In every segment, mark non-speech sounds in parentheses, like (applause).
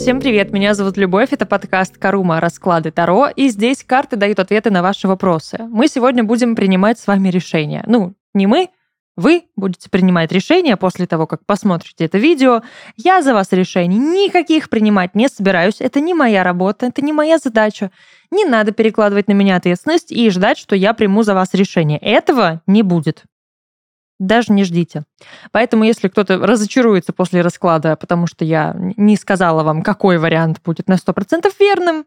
Всем привет, меня зовут Любовь, это подкаст Карума «Расклады Таро», и здесь карты дают ответы на ваши вопросы. Мы сегодня будем принимать с вами решения. Ну, не мы, вы будете принимать решения после того, как посмотрите это видео. Я за вас решений никаких принимать не собираюсь. Это не моя работа, это не моя задача. Не надо перекладывать на меня ответственность и ждать, что я приму за вас решение. Этого не будет даже не ждите. Поэтому, если кто-то разочаруется после расклада, потому что я не сказала вам, какой вариант будет на 100% верным,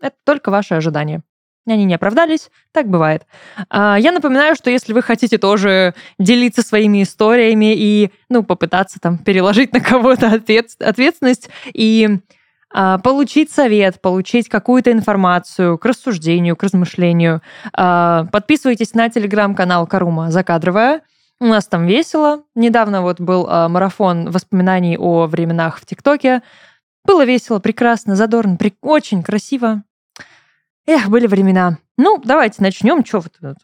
это только ваши ожидания. Они не оправдались, так бывает. А, я напоминаю, что если вы хотите тоже делиться своими историями и, ну, попытаться там переложить на кого-то ответственность и а, получить совет, получить какую-то информацию к рассуждению, к размышлению, а, подписывайтесь на телеграм-канал Карума Закадровая. У нас там весело. Недавно вот был э, марафон воспоминаний о временах в ТикТоке. Было весело, прекрасно, задорно, при... очень красиво. Эх, были времена. Ну, давайте начнем. Что вы тут?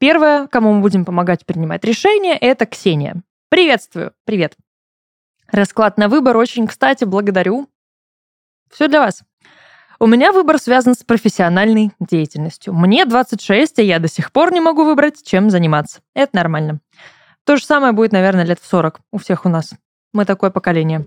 Первое, кому мы будем помогать принимать решения, это Ксения. Приветствую. Привет. Расклад на выбор очень кстати, благодарю. Все для вас. У меня выбор связан с профессиональной деятельностью. Мне 26, а я до сих пор не могу выбрать, чем заниматься. Это нормально. То же самое будет, наверное, лет в 40 у всех у нас. Мы такое поколение.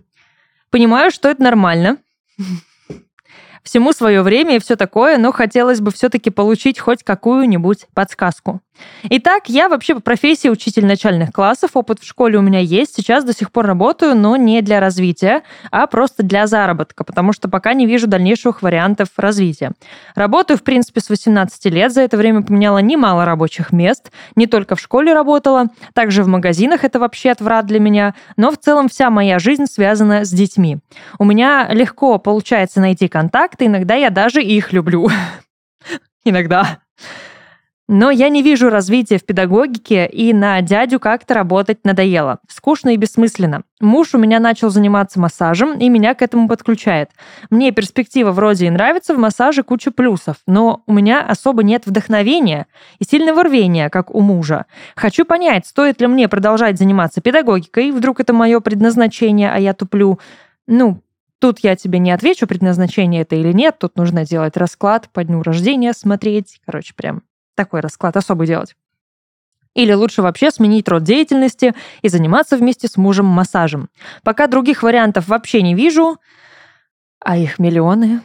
Понимаю, что это нормально (laughs) всему свое время и все такое, но хотелось бы все-таки получить хоть какую-нибудь подсказку. Итак, я вообще по профессии учитель начальных классов, опыт в школе у меня есть, сейчас до сих пор работаю, но не для развития, а просто для заработка, потому что пока не вижу дальнейших вариантов развития. Работаю, в принципе, с 18 лет, за это время поменяла немало рабочих мест, не только в школе работала, также в магазинах, это вообще отврат для меня, но в целом вся моя жизнь связана с детьми. У меня легко получается найти контакты, иногда я даже их люблю. (laughs) Иногда. Но я не вижу развития в педагогике, и на дядю как-то работать надоело. Скучно и бессмысленно. Муж у меня начал заниматься массажем, и меня к этому подключает. Мне перспектива вроде и нравится, в массаже куча плюсов, но у меня особо нет вдохновения и сильного рвения, как у мужа. Хочу понять, стоит ли мне продолжать заниматься педагогикой, вдруг это мое предназначение, а я туплю. Ну, Тут я тебе не отвечу, предназначение это или нет. Тут нужно делать расклад по дню рождения, смотреть. Короче, прям такой расклад особый делать. Или лучше вообще сменить род деятельности и заниматься вместе с мужем массажем. Пока других вариантов вообще не вижу, а их миллионы.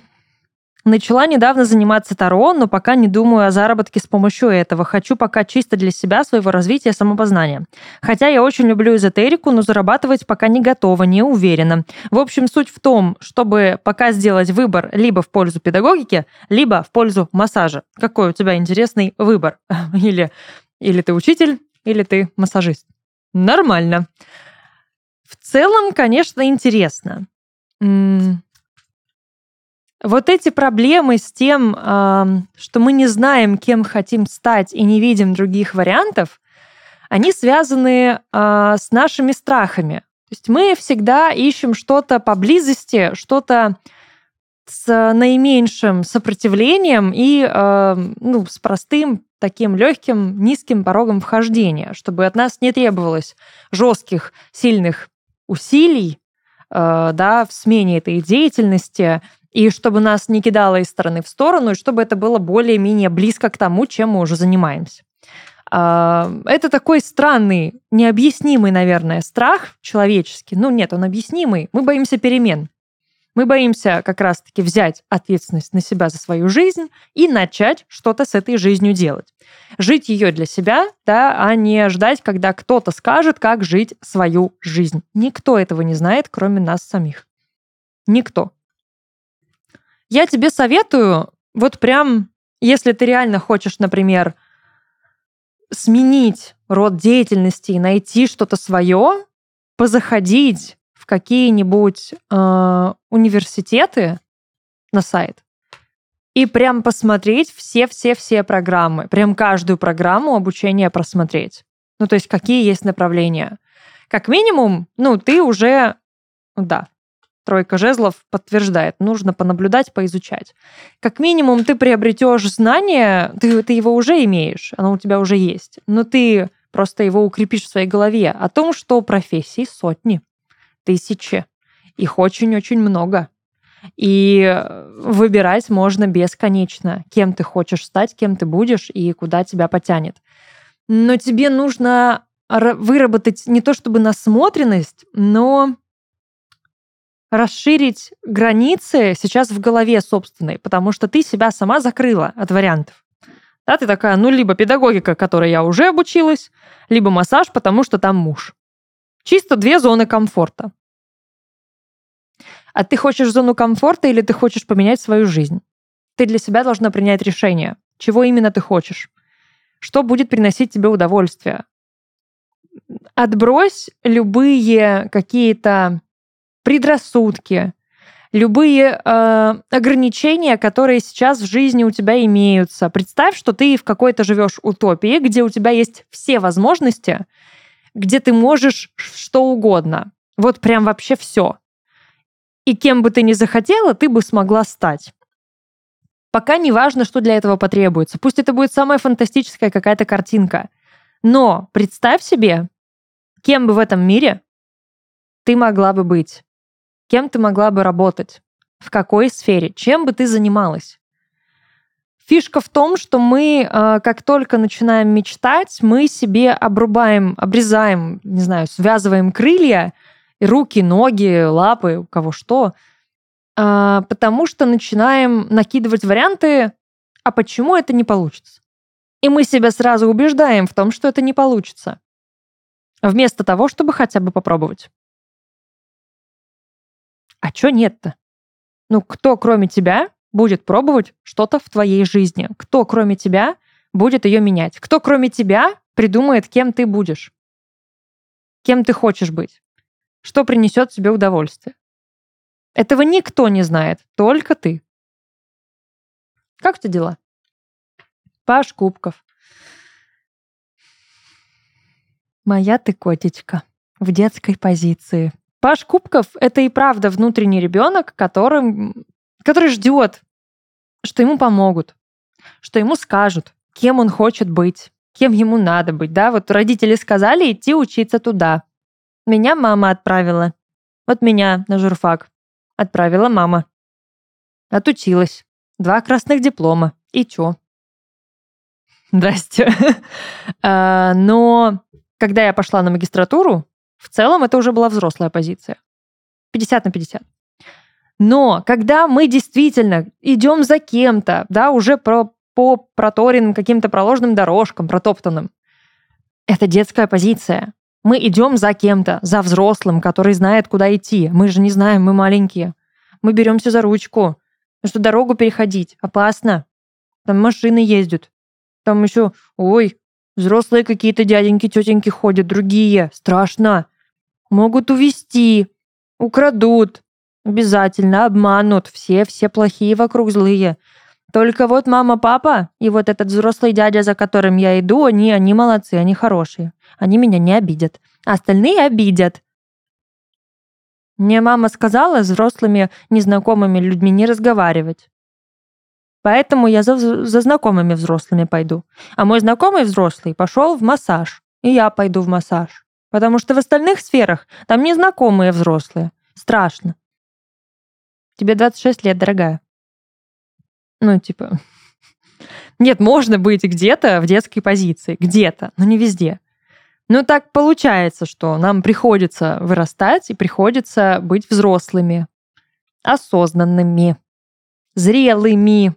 Начала недавно заниматься Таро, но пока не думаю о заработке с помощью этого. Хочу пока чисто для себя, своего развития, самопознания. Хотя я очень люблю эзотерику, но зарабатывать пока не готова, не уверена. В общем, суть в том, чтобы пока сделать выбор либо в пользу педагогики, либо в пользу массажа. Какой у тебя интересный выбор? (laughs) Или, или ты учитель, или ты массажист. Нормально. В целом, конечно, интересно. Вот эти проблемы с тем, что мы не знаем, кем хотим стать и не видим других вариантов, они связаны а, с нашими страхами. То есть мы всегда ищем что-то поблизости, что-то с наименьшим сопротивлением и ну, с простым таким легким, низким порогом вхождения, чтобы от нас не требовалось жестких, сильных усилий а, да, в смене этой деятельности, и чтобы нас не кидало из стороны в сторону, и чтобы это было более-менее близко к тому, чем мы уже занимаемся. А, это такой странный, необъяснимый, наверное, страх человеческий. Ну нет, он объяснимый. Мы боимся перемен. Мы боимся как раз-таки взять ответственность на себя за свою жизнь и начать что-то с этой жизнью делать. Жить ее для себя, да, а не ждать, когда кто-то скажет, как жить свою жизнь. Никто этого не знает, кроме нас самих. Никто. Я тебе советую, вот прям, если ты реально хочешь, например, сменить род деятельности и найти что-то свое, позаходить в какие-нибудь э, университеты на сайт и прям посмотреть все-все-все программы, прям каждую программу обучения просмотреть. Ну, то есть какие есть направления. Как минимум, ну, ты уже, да, Тройка жезлов подтверждает, нужно понаблюдать, поизучать. Как минимум ты приобретешь знание, ты, ты его уже имеешь, оно у тебя уже есть, но ты просто его укрепишь в своей голове о том, что профессий сотни, тысячи, их очень-очень много. И выбирать можно бесконечно, кем ты хочешь стать, кем ты будешь и куда тебя потянет. Но тебе нужно выработать не то чтобы насмотренность, но расширить границы сейчас в голове собственной, потому что ты себя сама закрыла от вариантов. Да, ты такая, ну, либо педагогика, которой я уже обучилась, либо массаж, потому что там муж. Чисто две зоны комфорта. А ты хочешь зону комфорта или ты хочешь поменять свою жизнь? Ты для себя должна принять решение, чего именно ты хочешь. Что будет приносить тебе удовольствие. Отбрось любые какие-то предрассудки, любые э, ограничения, которые сейчас в жизни у тебя имеются. Представь, что ты в какой-то живешь утопии, где у тебя есть все возможности, где ты можешь что угодно. Вот прям вообще все. И кем бы ты ни захотела, ты бы смогла стать. Пока не важно, что для этого потребуется. Пусть это будет самая фантастическая какая-то картинка. Но представь себе, кем бы в этом мире ты могла бы быть. Кем ты могла бы работать? В какой сфере? Чем бы ты занималась? Фишка в том, что мы, э, как только начинаем мечтать, мы себе обрубаем, обрезаем, не знаю, связываем крылья, руки, ноги, лапы, у кого что, а, потому что начинаем накидывать варианты, а почему это не получится? И мы себя сразу убеждаем в том, что это не получится, вместо того, чтобы хотя бы попробовать. А чё нет-то? Ну, кто, кроме тебя, будет пробовать что-то в твоей жизни? Кто, кроме тебя, будет ее менять? Кто, кроме тебя, придумает, кем ты будешь? Кем ты хочешь быть? что принесет тебе удовольствие. Этого никто не знает, только ты. Как у тебя дела? Паш Кубков. Моя ты котечка в детской позиции. Паш Кубков — это и правда внутренний ребенок, которым, который ждет, что ему помогут, что ему скажут, кем он хочет быть, кем ему надо быть. Да? Вот родители сказали идти учиться туда. Меня мама отправила. Вот меня на журфак. Отправила мама. Отучилась. Два красных диплома. И чё? Здрасте. (laughs) А, но когда я пошла на магистратуру, в целом это уже была взрослая позиция. 50 на 50. Но когда мы действительно идем за кем-то, да, уже про, по проторенным каким-то проложенным дорожкам, протоптанным, это детская позиция. Мы идем за кем-то, за взрослым, который знает, куда идти. Мы же не знаем, мы маленькие. Мы беремся за ручку. Потому что дорогу переходить опасно. Там машины ездят. Там еще, ой, взрослые какие-то дяденьки, тетеньки ходят, другие. Страшно. Могут увести, украдут. Обязательно обманут. Все, все плохие вокруг злые. Только вот мама, папа и вот этот взрослый дядя, за которым я иду, они, они молодцы, они хорошие. Они меня не обидят. А остальные обидят. Мне мама сказала с взрослыми незнакомыми людьми не разговаривать. Поэтому я за, за знакомыми взрослыми пойду. А мой знакомый взрослый пошел в массаж. И я пойду в массаж. Потому что в остальных сферах там незнакомые взрослые. Страшно. Тебе 26 лет, дорогая. Ну, типа... (laughs) Нет, можно быть где-то в детской позиции. Где-то, но не везде. Ну, так получается, что нам приходится вырастать и приходится быть взрослыми, осознанными, зрелыми.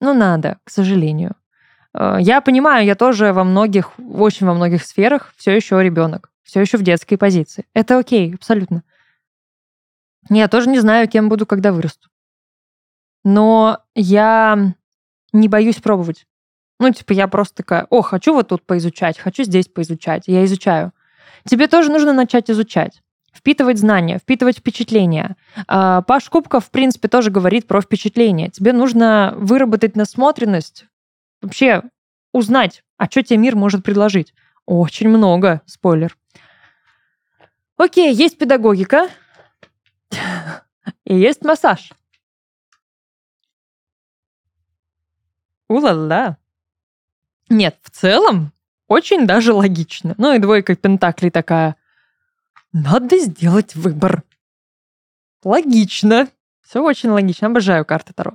Ну, надо, к сожалению. Э, я понимаю, я тоже во многих, очень во многих сферах все еще ребенок, все еще в детской позиции. Это окей, абсолютно. Я тоже не знаю, кем буду, когда вырасту но я не боюсь пробовать. Ну, типа, я просто такая, о, хочу вот тут поизучать, хочу здесь поизучать. Я изучаю. Тебе тоже нужно начать изучать. Впитывать знания, впитывать впечатления. А, Паш Кубков, в принципе, тоже говорит про впечатления. Тебе нужно выработать насмотренность, вообще узнать, а что тебе мир может предложить. Очень много, спойлер. Окей, есть педагогика и есть массаж. Ула-ла. Нет, в целом очень даже логично. Ну и двойка пентаклей такая. Надо сделать выбор. Логично. Все очень логично. Обожаю карты Таро.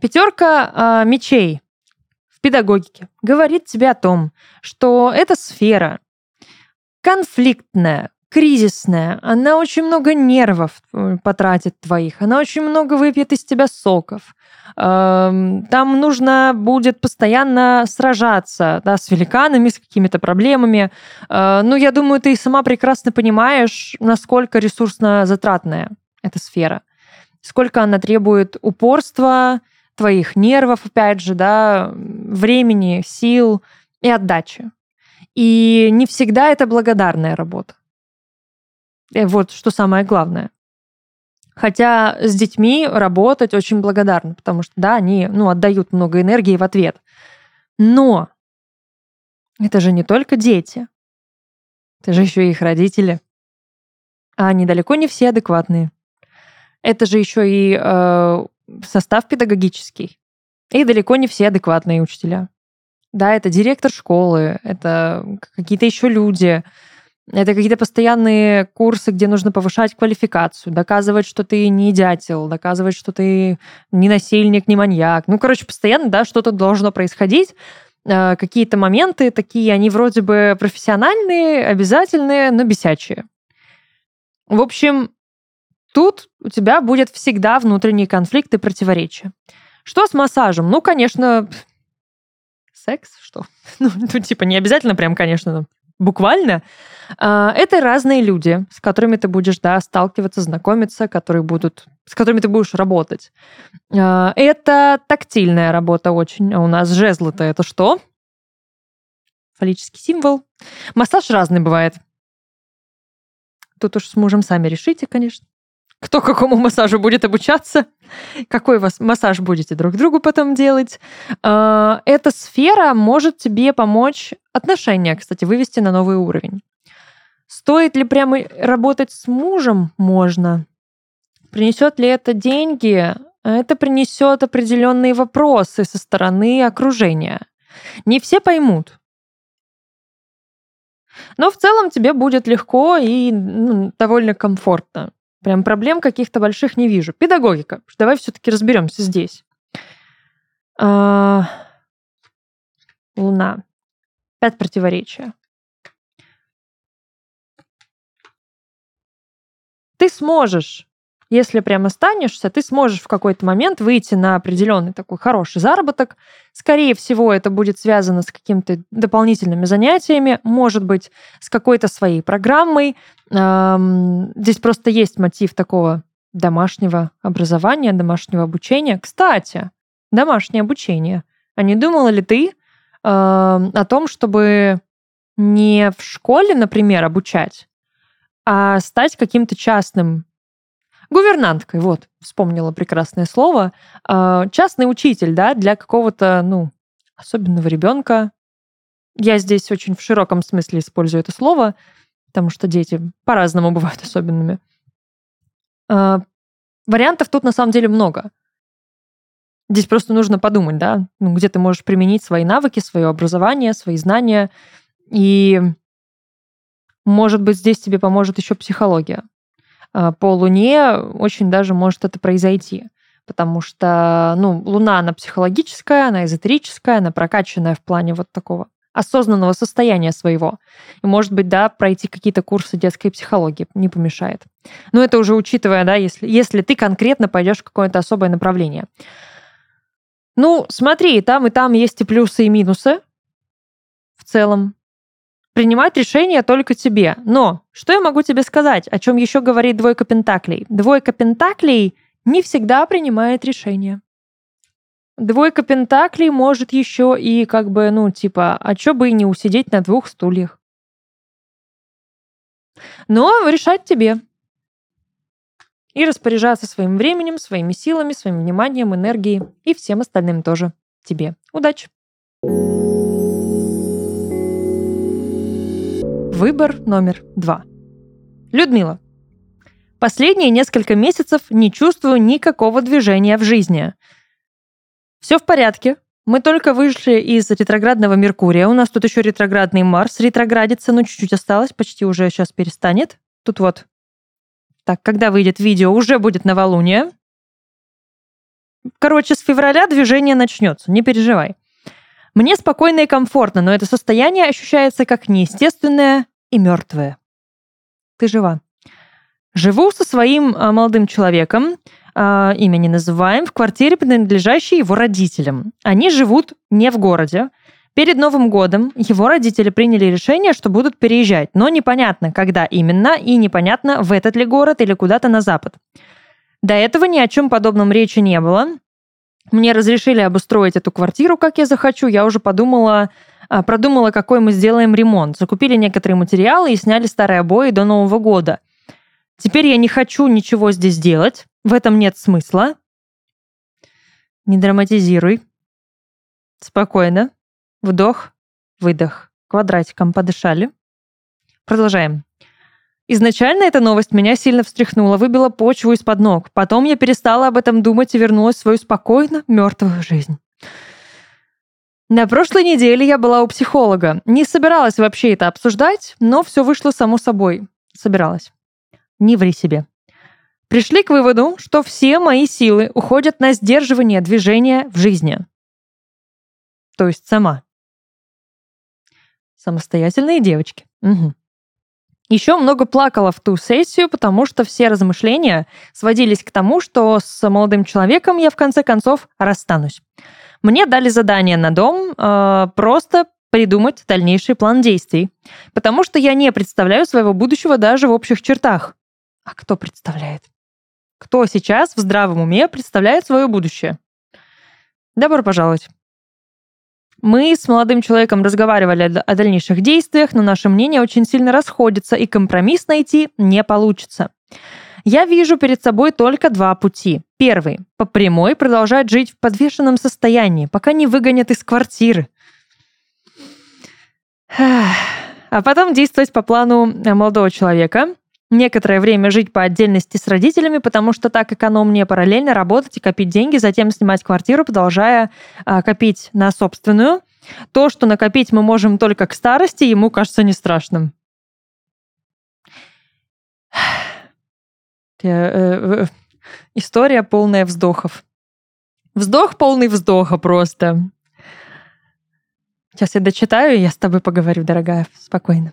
Пятерка э, мечей в педагогике говорит тебе о том, что эта сфера конфликтная, кризисная, она очень много нервов э, потратит твоих, она очень много выпьет из тебя соков. Эм, там нужно будет постоянно сражаться да, с великанами, с какими-то проблемами. Э, ну, я думаю, ты сама прекрасно понимаешь, насколько ресурсно затратная эта сфера. Сколько она требует упорства, твоих нервов, опять же, да, времени, сил и отдачи. И не всегда это благодарная работа. Э, вот что самое главное. Хотя с детьми работать очень благодарно, потому что, да, они ну, отдают много энергии в ответ. Но это же не только дети. Это же еще и их родители. А они далеко не все адекватные. Это же еще и э, состав педагогический. И далеко не все адекватные учителя. Да, это директор школы, это какие-то еще люди, это какие-то постоянные курсы, где нужно повышать квалификацию, доказывать, что ты не дятел, доказывать, что ты не насильник, не маньяк. Ну, короче, постоянно, да, что-то должно происходить. Э, какие-то моменты такие, они вроде бы профессиональные, обязательные, но бесячие. В общем, тут у тебя будет всегда внутренний конфликт и противоречия. Что с массажем? Ну, конечно, секс, что? (laughs) Ну, ну, типа, не обязательно прям, конечно, буквально, а, это разные люди, с которыми ты будешь да, сталкиваться, знакомиться, которые будут, с которыми ты будешь работать. А, это тактильная работа очень. А у нас жезлы-то это что? Фаллический символ. Массаж разный бывает. Тут уж с мужем сами решите, конечно кто какому массажу будет обучаться, какой вас массаж будете друг другу потом делать. А, эта сфера может тебе помочь отношения, кстати, вывести на новый уровень. Стоит ли прямо работать с мужем? Можно. Принесет ли это деньги? Это принесет определенные вопросы со стороны окружения. Не все поймут. Но в целом тебе будет легко и ну, довольно комфортно. Прям проблем каких-то больших не вижу. Педагогика. Давай все-таки разберемся здесь. А... Луна. Пять противоречия. Ты сможешь если прям останешься, ты сможешь в какой-то момент выйти на определенный такой хороший заработок. Скорее всего, это будет связано с какими-то дополнительными занятиями, может быть, с какой-то своей программой. Здесь просто есть мотив такого домашнего образования, домашнего обучения. Кстати, домашнее обучение. А не думала ли ты о том, чтобы не в школе, например, обучать, а стать каким-то частным Гувернанткой, вот, вспомнила прекрасное слово. А, частный учитель, да, для какого-то, ну, особенного ребенка. Я здесь очень в широком смысле использую это слово, потому что дети по-разному бывают особенными. А, вариантов тут на самом деле много. Здесь просто нужно подумать, да, ну, где ты можешь применить свои навыки, свое образование, свои знания. И, может быть, здесь тебе поможет еще психология. А, по Луне очень даже может это произойти. Потому что, ну, Луна, она психологическая, она эзотерическая, она прокачанная в плане вот такого осознанного состояния своего. И, может быть, да, пройти какие-то курсы детской психологии не помешает. Но это уже учитывая, да, если, если ты конкретно пойдешь в какое-то особое направление. Ну, смотри, там, и там есть и плюсы, и минусы в целом принимать решения только тебе. Но что я могу тебе сказать, о чем еще говорит двойка пентаклей? Двойка пентаклей не всегда принимает решения. Двойка пентаклей может еще и как бы, ну, типа, а что бы и не усидеть на двух стульях. Но решать тебе. И распоряжаться своим временем, своими силами, своим вниманием, энергией и всем остальным тоже тебе. Удачи! Выбор номер два. Людмила. Последние несколько месяцев не чувствую никакого движения в жизни. Все в порядке. Мы только вышли из ретроградного Меркурия. У нас тут еще ретроградный Марс ретроградится, но чуть-чуть осталось, почти уже сейчас перестанет. Тут вот. Так, когда выйдет видео, уже будет новолуние. Короче, с февраля движение начнется, не переживай. Мне спокойно и комфортно, но это состояние ощущается как неестественное и мертвое. Ты жива. Живу со своим а, молодым человеком, а, имя не называем, в квартире, принадлежащей его родителям. Они живут не в городе. Перед Новым годом его родители приняли решение, что будут переезжать, но непонятно, когда именно, и непонятно, в этот ли город или куда-то на запад. До этого ни о чем подобном речи не было. Мне разрешили обустроить эту квартиру, как я захочу. Я уже подумала, продумала, какой мы сделаем ремонт. Закупили некоторые материалы и сняли старые обои до Нового года. Теперь я не хочу ничего здесь делать. В этом нет смысла. Не драматизируй. Спокойно. Вдох, выдох. Квадратиком подышали. Продолжаем. Изначально эта новость меня сильно встряхнула, выбила почву из-под ног. Потом я перестала об этом думать и вернулась в свою спокойно мертвую жизнь. На прошлой неделе я была у психолога. Не собиралась вообще это обсуждать, но все вышло само собой. Собиралась. Не ври себе. Пришли к выводу, что все мои силы уходят на сдерживание движения в жизни. То есть сама. Самостоятельные девочки. Угу. Еще много плакала в ту сессию, потому что все размышления сводились к тому, что с молодым человеком я в конце концов расстанусь. Мне дали задание на дом э, просто придумать дальнейший план действий, потому что я не представляю своего будущего даже в общих чертах. А кто представляет? Кто сейчас в здравом уме представляет свое будущее? Добро пожаловать. Мы с молодым человеком разговаривали о дальнейших действиях, но наши мнения очень сильно расходятся, и компромисс найти не получится. Я вижу перед собой только два пути. Первый – по прямой продолжать жить в подвешенном состоянии, пока не выгонят из квартиры. А потом действовать по плану молодого человека, некоторое время жить по отдельности с родителями, потому что так экономнее параллельно работать и копить деньги, затем снимать квартиру, продолжая а, копить на собственную. То, что накопить мы можем только к старости, ему кажется не страшным. Э, э, история полная вздохов. Вздох полный вздоха просто. Сейчас я дочитаю, и я с тобой поговорю, дорогая, спокойно.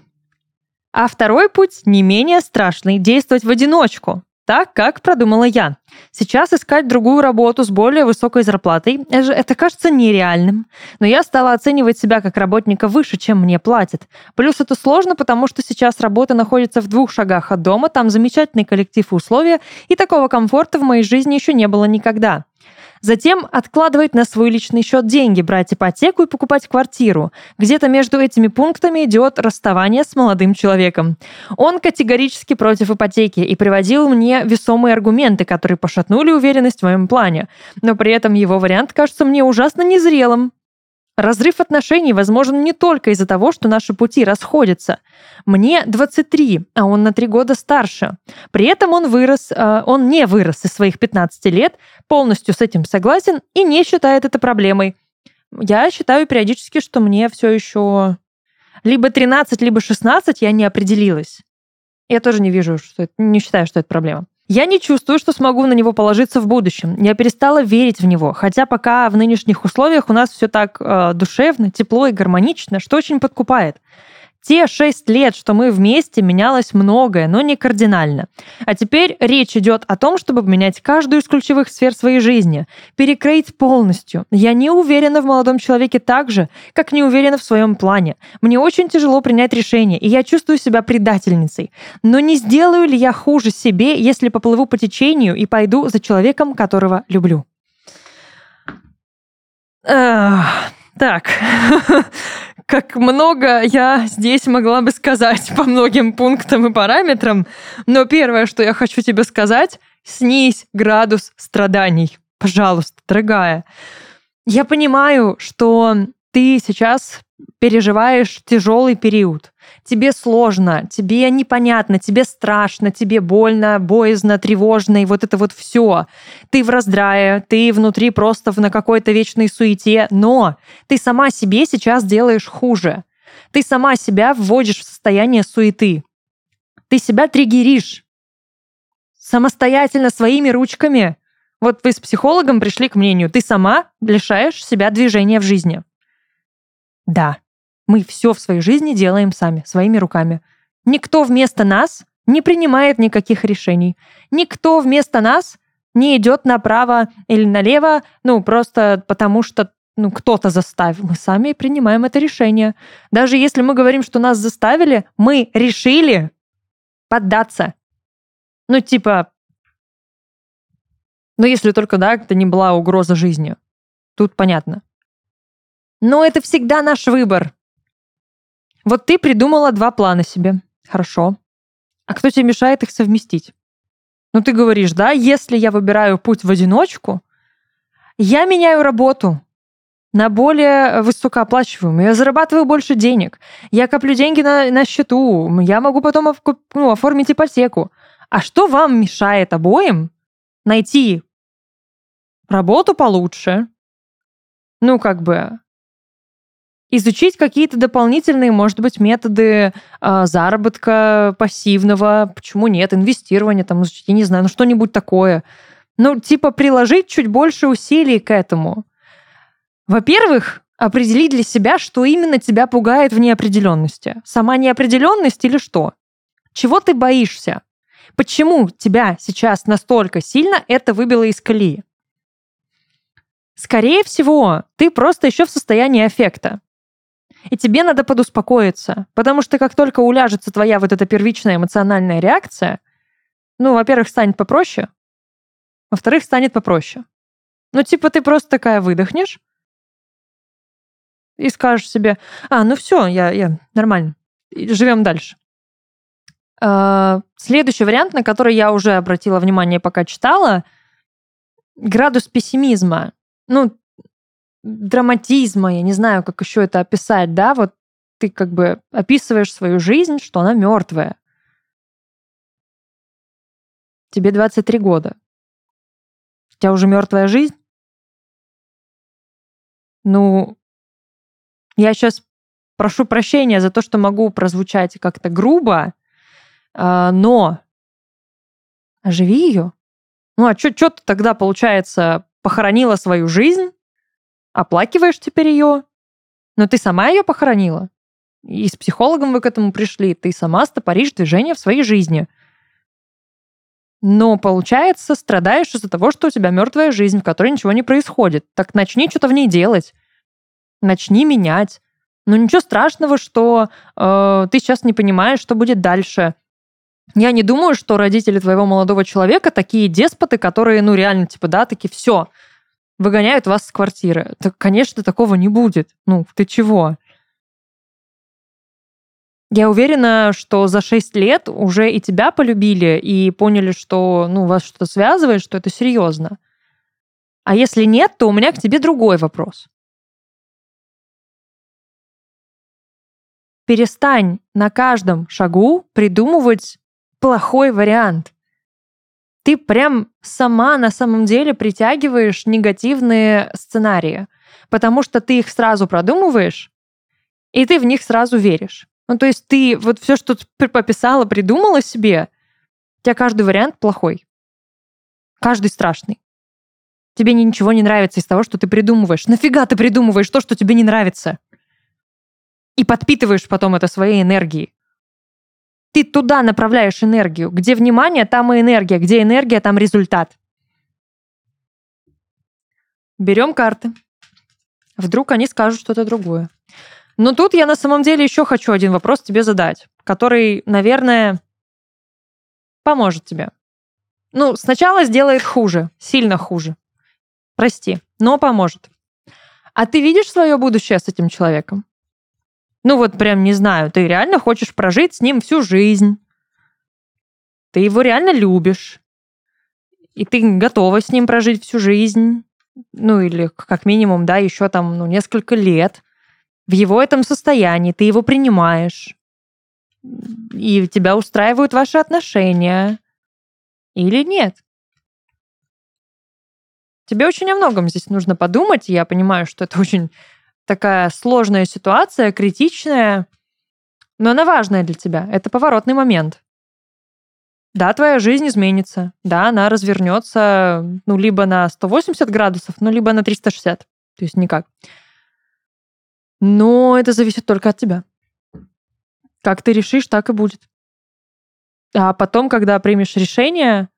А второй путь не менее страшный – действовать в одиночку, так, как продумала я. Сейчас искать другую работу с более высокой зарплатой – это кажется нереальным. Но я стала оценивать себя как работника выше, чем мне платят. Плюс это сложно, потому что сейчас работа находится в двух шагах от дома, там замечательный коллектив и условия, и такого комфорта в моей жизни еще не было никогда. Затем откладывать на свой личный счет деньги, брать ипотеку и покупать квартиру. Где-то между этими пунктами идет расставание с молодым человеком. Он категорически против ипотеки и приводил мне весомые аргументы, которые пошатнули уверенность в моем плане. Но при этом его вариант кажется мне ужасно незрелым. Разрыв отношений возможен не только из-за того, что наши пути расходятся. Мне 23, а он на 3 года старше. При этом он вырос, э, он не вырос из своих 15 лет, полностью с этим согласен и не считает это проблемой. Я считаю периодически, что мне все еще либо 13, либо 16, я не определилась. Я тоже не вижу, что это, не считаю, что это проблема. Я не чувствую, что смогу на него положиться в будущем. Я перестала верить в него, хотя пока в нынешних условиях у нас все так э, душевно, тепло и гармонично, что очень подкупает. Те шесть лет, что мы вместе, менялось многое, но не кардинально. А теперь речь идет о том, чтобы поменять каждую из ключевых сфер своей жизни, перекроить полностью. Я не уверена в молодом человеке так же, как не уверена в своем плане. Мне очень тяжело принять решение, и я чувствую себя предательницей. Но не сделаю ли я хуже себе, если поплыву по течению и пойду за человеком, которого люблю? Так, (laughs) как много я здесь могла бы сказать по многим пунктам и параметрам, но первое, что я хочу тебе сказать, снизь градус страданий. Пожалуйста, дорогая. Я понимаю, что ты сейчас переживаешь тяжелый период. Тебе сложно, тебе непонятно, тебе страшно, тебе больно, боязно, тревожно, и вот это вот все. Ты в раздрае, ты внутри просто на какой-то вечной суете, но ты сама себе сейчас делаешь хуже. Ты сама себя вводишь в состояние суеты. Ты себя триггеришь. Самостоятельно, своими ручками. Вот вы с психологом пришли к мнению, ты сама лишаешь себя движения в жизни. Да, мы все в своей жизни делаем сами, своими руками. Никто вместо нас не принимает никаких решений. Никто вместо нас не идет направо или налево, ну, просто потому что ну, кто-то заставил. Мы сами принимаем это решение. Даже если мы говорим, что нас заставили, мы решили поддаться. Ну, типа, ну, если только, да, это не была угроза жизни. Тут понятно. Но это всегда наш выбор. Вот ты придумала два плана себе. Хорошо. А кто тебе мешает их совместить? Ну, ты говоришь, да, если я выбираю путь в одиночку, я меняю работу на более высокооплачиваемую, я зарабатываю больше денег, я коплю деньги на, на счету, я могу потом ну, оформить ипотеку. А что вам мешает обоим найти работу получше, ну, как бы, изучить какие-то дополнительные, может быть, методы э, заработка пассивного, почему нет, инвестирования, там, изучить, я не знаю, ну, что-нибудь такое. Ну, типа, приложить чуть больше усилий к этому. Во-первых, определить для себя, что именно тебя пугает в неопределенности. Сама неопределенность или что? Чего ты боишься? Почему тебя сейчас настолько сильно это выбило из колеи? Скорее всего, ты просто еще в состоянии аффекта. И тебе надо подуспокоиться, потому что как только уляжется твоя вот эта первичная эмоциональная реакция, ну, во-первых, станет попроще, во-вторых, станет попроще. Ну, типа, ты просто такая выдохнешь и скажешь себе, а, ну все, я, я нормально, живем дальше. А, следующий вариант, на который я уже обратила внимание, пока читала, градус пессимизма ну, драматизма, я не знаю, как еще это описать, да, вот ты как бы описываешь свою жизнь, что она мертвая. Тебе 23 года. У тебя уже мертвая жизнь? Ну, я сейчас прошу прощения за то, что могу прозвучать как-то грубо, а, но оживи ее. Ну, а что ты тогда, получается, похоронила свою жизнь, оплакиваешь теперь ее, но ты сама ее похоронила. И с психологом вы к этому пришли, ты сама стопоришь движение в своей жизни. Но, получается, страдаешь из-за того, что у тебя мертвая жизнь, в которой ничего не происходит. Так начни что-то в ней делать. Начни менять. Но ничего страшного, что э, ты сейчас не понимаешь, что будет дальше. Я не думаю, что родители твоего молодого человека такие деспоты, которые, ну, реально, типа, да, такие, все, выгоняют вас с квартиры. Так, конечно, такого не будет. Ну, ты чего? Я уверена, что за 6 лет уже и тебя полюбили, и поняли, что ну, вас что-то связывает, что это серьезно. А если нет, то у меня к тебе другой вопрос. Перестань на каждом шагу придумывать плохой вариант. Ты прям сама на самом деле притягиваешь негативные сценарии, потому что ты их сразу продумываешь, и ты в них сразу веришь. Ну, то есть ты вот все, что ты пописала, придумала себе, у тебя каждый вариант плохой. Каждый страшный. Тебе ничего не нравится из того, что ты придумываешь. Нафига ты придумываешь то, что тебе не нравится? И подпитываешь потом это своей энергией. Ты туда направляешь энергию. Где внимание, там и энергия. Где энергия, там результат. Берем карты. Вдруг они скажут что-то другое. Но тут я на самом деле еще хочу один вопрос тебе задать, который, наверное, поможет тебе. Ну, сначала сделает хуже, сильно хуже. Прости, но поможет. А ты видишь свое будущее с этим человеком? Ну вот прям не знаю, ты реально хочешь прожить с ним всю жизнь. Ты его реально любишь. И ты готова с ним прожить всю жизнь. Ну или как минимум, да, еще там ну, несколько лет. В его этом состоянии ты его принимаешь. И тебя устраивают ваши отношения. Или нет? Тебе очень о многом здесь нужно подумать. Я понимаю, что это очень такая сложная ситуация, критичная, но она важная для тебя. Это поворотный момент. да, твоя жизнь изменится, да, она развернется, ну, либо на 180 градусов, ну, либо на 360, то есть никак. Но это зависит только от тебя. Как ты решишь, так и будет. А потом, когда примешь решение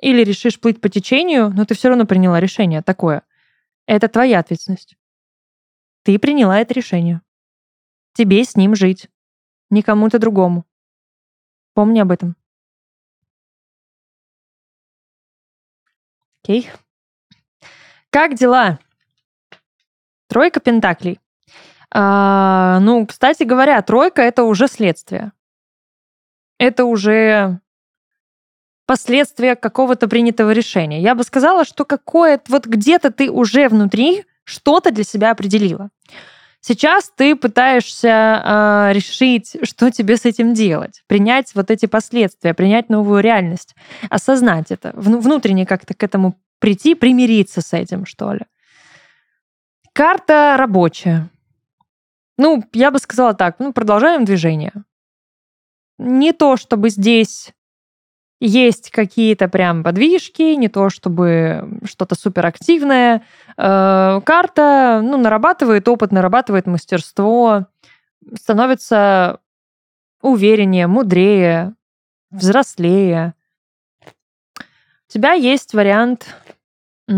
или решишь плыть по течению, но ты все равно приняла решение такое. Это твоя ответственность. Ты приняла это решение. Тебе с ним жить. Не кому-то другому. Помни об этом. Окей. Как дела? Тройка пентаклей. А, ну, кстати говоря, тройка это уже следствие. Это уже последствия какого-то принятого решения. Я бы сказала, что какое-то вот где-то ты уже внутри что-то для себя определила. Сейчас ты пытаешься э, решить, что тебе с этим делать, принять вот эти последствия, принять новую реальность, осознать это, внутренне как-то к этому прийти, примириться с этим, что ли. Карта рабочая. Ну, я бы сказала так, ну, продолжаем движение. Не то, чтобы здесь есть какие-то прям подвижки, не то чтобы что-то суперактивное. Э, карта, ну, нарабатывает опыт, нарабатывает мастерство, становится увереннее, мудрее, взрослее. У тебя есть вариант, как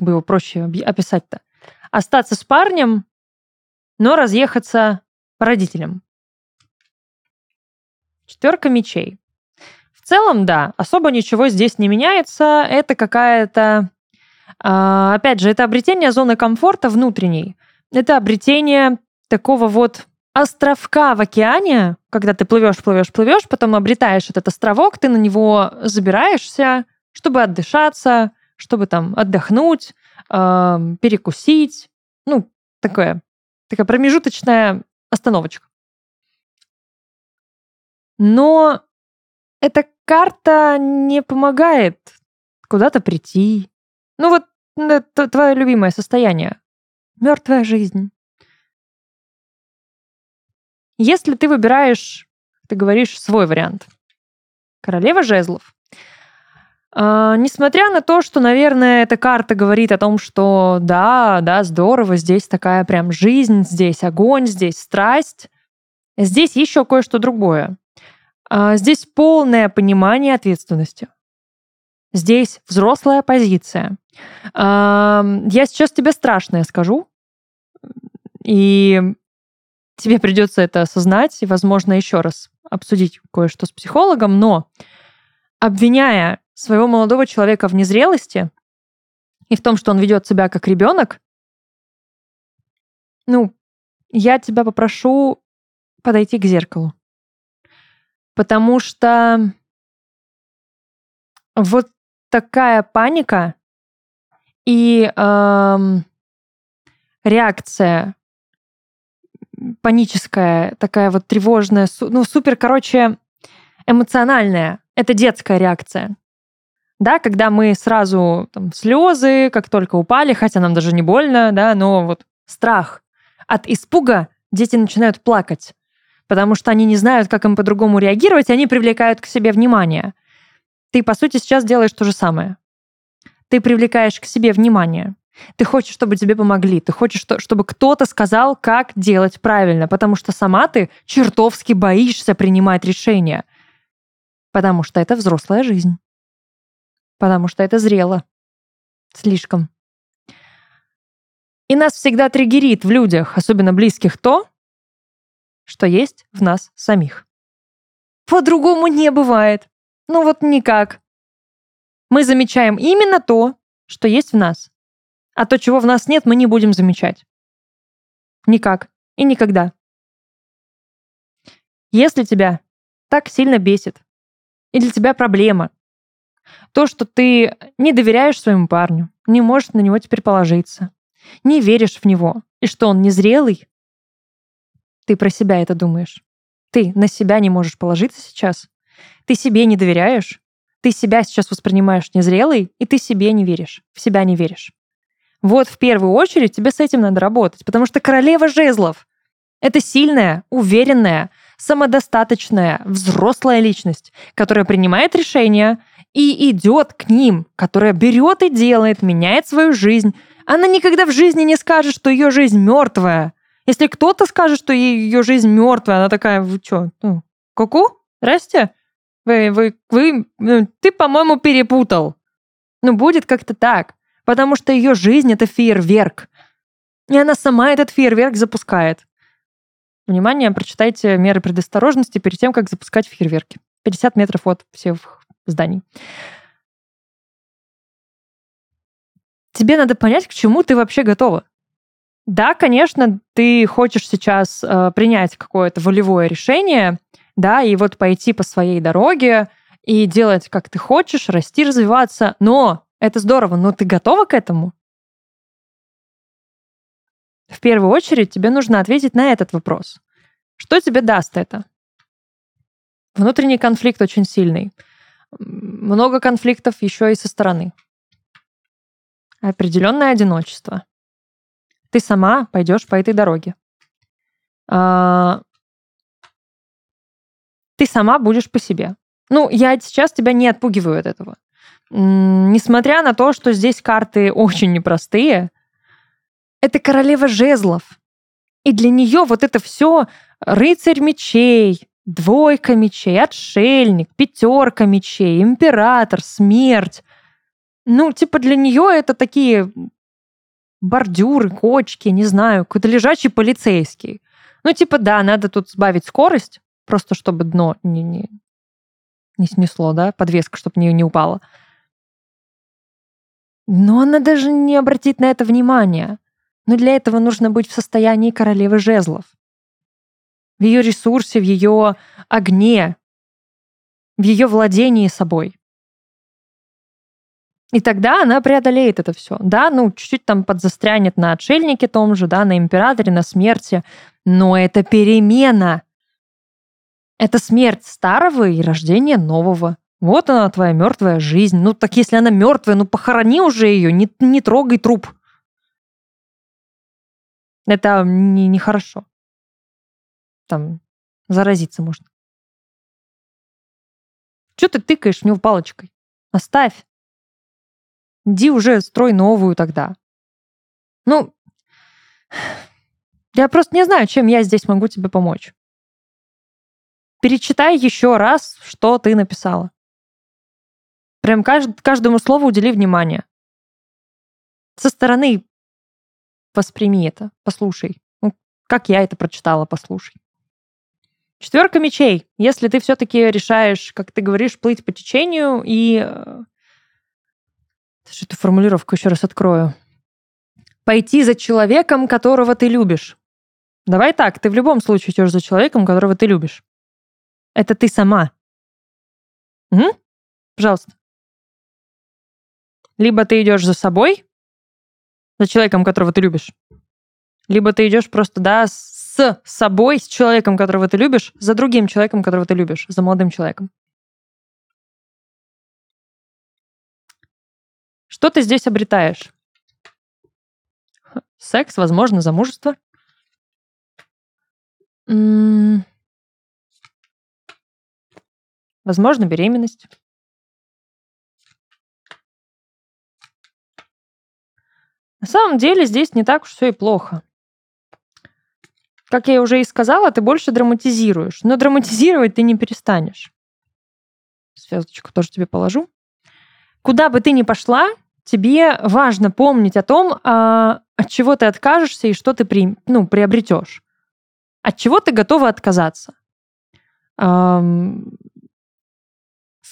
бы его проще описать-то, остаться с парнем, но разъехаться по родителям. Четверка мечей. В целом, да, особо ничего здесь не меняется. Это какая-то... А, опять же, это обретение зоны комфорта внутренней. Это обретение такого вот островка в океане, когда ты плывешь, плывешь, плывешь, потом обретаешь этот островок, ты на него забираешься, чтобы отдышаться, чтобы там отдохнуть, э, перекусить. Ну, такое, такая промежуточная остановочка. Но эта карта не помогает куда-то прийти. Ну вот это твое любимое состояние. Мертвая жизнь. Если ты выбираешь, ты говоришь, свой вариант. Королева жезлов. А, несмотря на то, что, наверное, эта карта говорит о том, что да, да, здорово, здесь такая прям жизнь, здесь огонь, здесь страсть, здесь еще кое-что другое. А, здесь полное понимание ответственности. Здесь взрослая позиция. А, я сейчас тебе страшное скажу, и тебе придется это осознать и, возможно, еще раз обсудить кое-что с психологом, но обвиняя своего молодого человека в незрелости и в том, что он ведет себя как ребенок, ну, я тебя попрошу подойти к зеркалу. Потому что вот такая паника и эм, реакция паническая, такая вот тревожная, ну, супер, короче, эмоциональная. Это детская реакция. Да, когда мы сразу там, слезы, как только упали, хотя нам даже не больно, да, но вот страх. От испуга дети начинают плакать потому что они не знают, как им по-другому реагировать, и они привлекают к себе внимание. Ты, по сути, сейчас делаешь то же самое. Ты привлекаешь к себе внимание. Ты хочешь, чтобы тебе помогли. Ты хочешь, чтобы кто-то сказал, как делать правильно, потому что сама ты чертовски боишься принимать решения. Потому что это взрослая жизнь. Потому что это зрело. Слишком. И нас всегда триггерит в людях, особенно близких, то, что есть в нас самих. По-другому не бывает. Ну вот никак. Мы замечаем именно то, что есть в нас. А то, чего в нас нет, мы не будем замечать. Никак. И никогда. Если тебя так сильно бесит, и для тебя проблема, то, что ты не доверяешь своему парню, не можешь на него теперь положиться, не веришь в него, и что он незрелый, ты про себя это думаешь. Ты на себя не можешь положиться сейчас. Ты себе не доверяешь. Ты себя сейчас воспринимаешь незрелой, и ты себе не веришь, в себя не веришь. Вот в первую очередь тебе с этим надо работать, потому что королева жезлов — это сильная, уверенная, самодостаточная, взрослая личность, которая принимает решения и идет к ним, которая берет и делает, меняет свою жизнь. Она никогда в жизни не скажет, что ее жизнь мертвая. Если кто-то скажет, что ее жизнь мертвая, она такая, вы что, ну, ку-ку? Здрасте? Вы, вы, вы, ну, ты, по-моему, перепутал. Ну, будет как-то так. Потому что ее жизнь — это фейерверк. И она сама этот фейерверк запускает. Внимание, прочитайте меры предосторожности перед тем, как запускать фейерверки. 50 метров от всех зданий. Тебе надо понять, к чему ты вообще готова. Да, конечно, ты хочешь сейчас э, принять какое-то волевое решение, да, и вот пойти по своей дороге и делать, как ты хочешь, расти, развиваться, но это здорово, но ты готова к этому? В первую очередь тебе нужно ответить на этот вопрос. Что тебе даст это? Внутренний конфликт очень сильный. Много конфликтов еще и со стороны. Определенное одиночество. Ты сама пойдешь по этой дороге. А, ты сама будешь по себе. Ну, я сейчас тебя не отпугиваю от этого. Несмотря на то, что здесь карты (laughs) очень непростые, это королева жезлов. И для нее вот это все рыцарь мечей, двойка мечей, отшельник, пятерка мечей, император, смерть. Ну, типа для нее это такие бордюры, кочки, не знаю, какой-то лежачий полицейский. Ну, типа, да, надо тут сбавить скорость, просто чтобы дно не, не, не снесло, да, подвеска, чтобы не, не упала. Но она даже не обратит на это внимания. Но для этого нужно быть в состоянии королевы жезлов. В ее ресурсе, в ее огне, в ее владении собой. И тогда она преодолеет это все. Да, ну, чуть-чуть там подзастрянет на отшельнике том же, да, на императоре, на смерти. Но это перемена. Это смерть старого и рождение нового. Вот она, твоя мертвая жизнь. Ну, так если она мертвая, ну, похорони уже ее, не, не трогай труп. Это не, нехорошо. Там заразиться можно. Что ты тыкаешь в него палочкой? Оставь. Иди уже строй новую тогда. Ну, я просто не знаю, чем я здесь могу тебе помочь. Перечитай еще раз, что ты написала. Прям кажд, каждому слову удели внимание. Со стороны восприми это, послушай. Ну, как я это прочитала, послушай. Четверка мечей. Если ты все-таки решаешь, как ты говоришь, плыть по течению и... Даже эту формулировку еще раз открою. Пойти за человеком, которого ты любишь. Давай так, ты в любом случае идешь за человеком, которого ты любишь. Это ты сама. Угу. Пожалуйста. Либо ты идешь за собой, за человеком, которого ты любишь. Либо ты идешь просто, да, с собой, с человеком, которого ты любишь, за другим человеком, которого ты любишь, за молодым человеком. Что ты здесь обретаешь? Секс, возможно, замужество. Возможно, беременность. На самом деле здесь не так уж все и плохо. Как я уже и сказала, ты больше драматизируешь. Но драматизировать ты не перестанешь. Звездочку тоже тебе положу. Куда бы ты ни пошла, тебе важно помнить о том, а, от чего ты откажешься и что ты при, ну, приобретешь. От чего ты готова отказаться.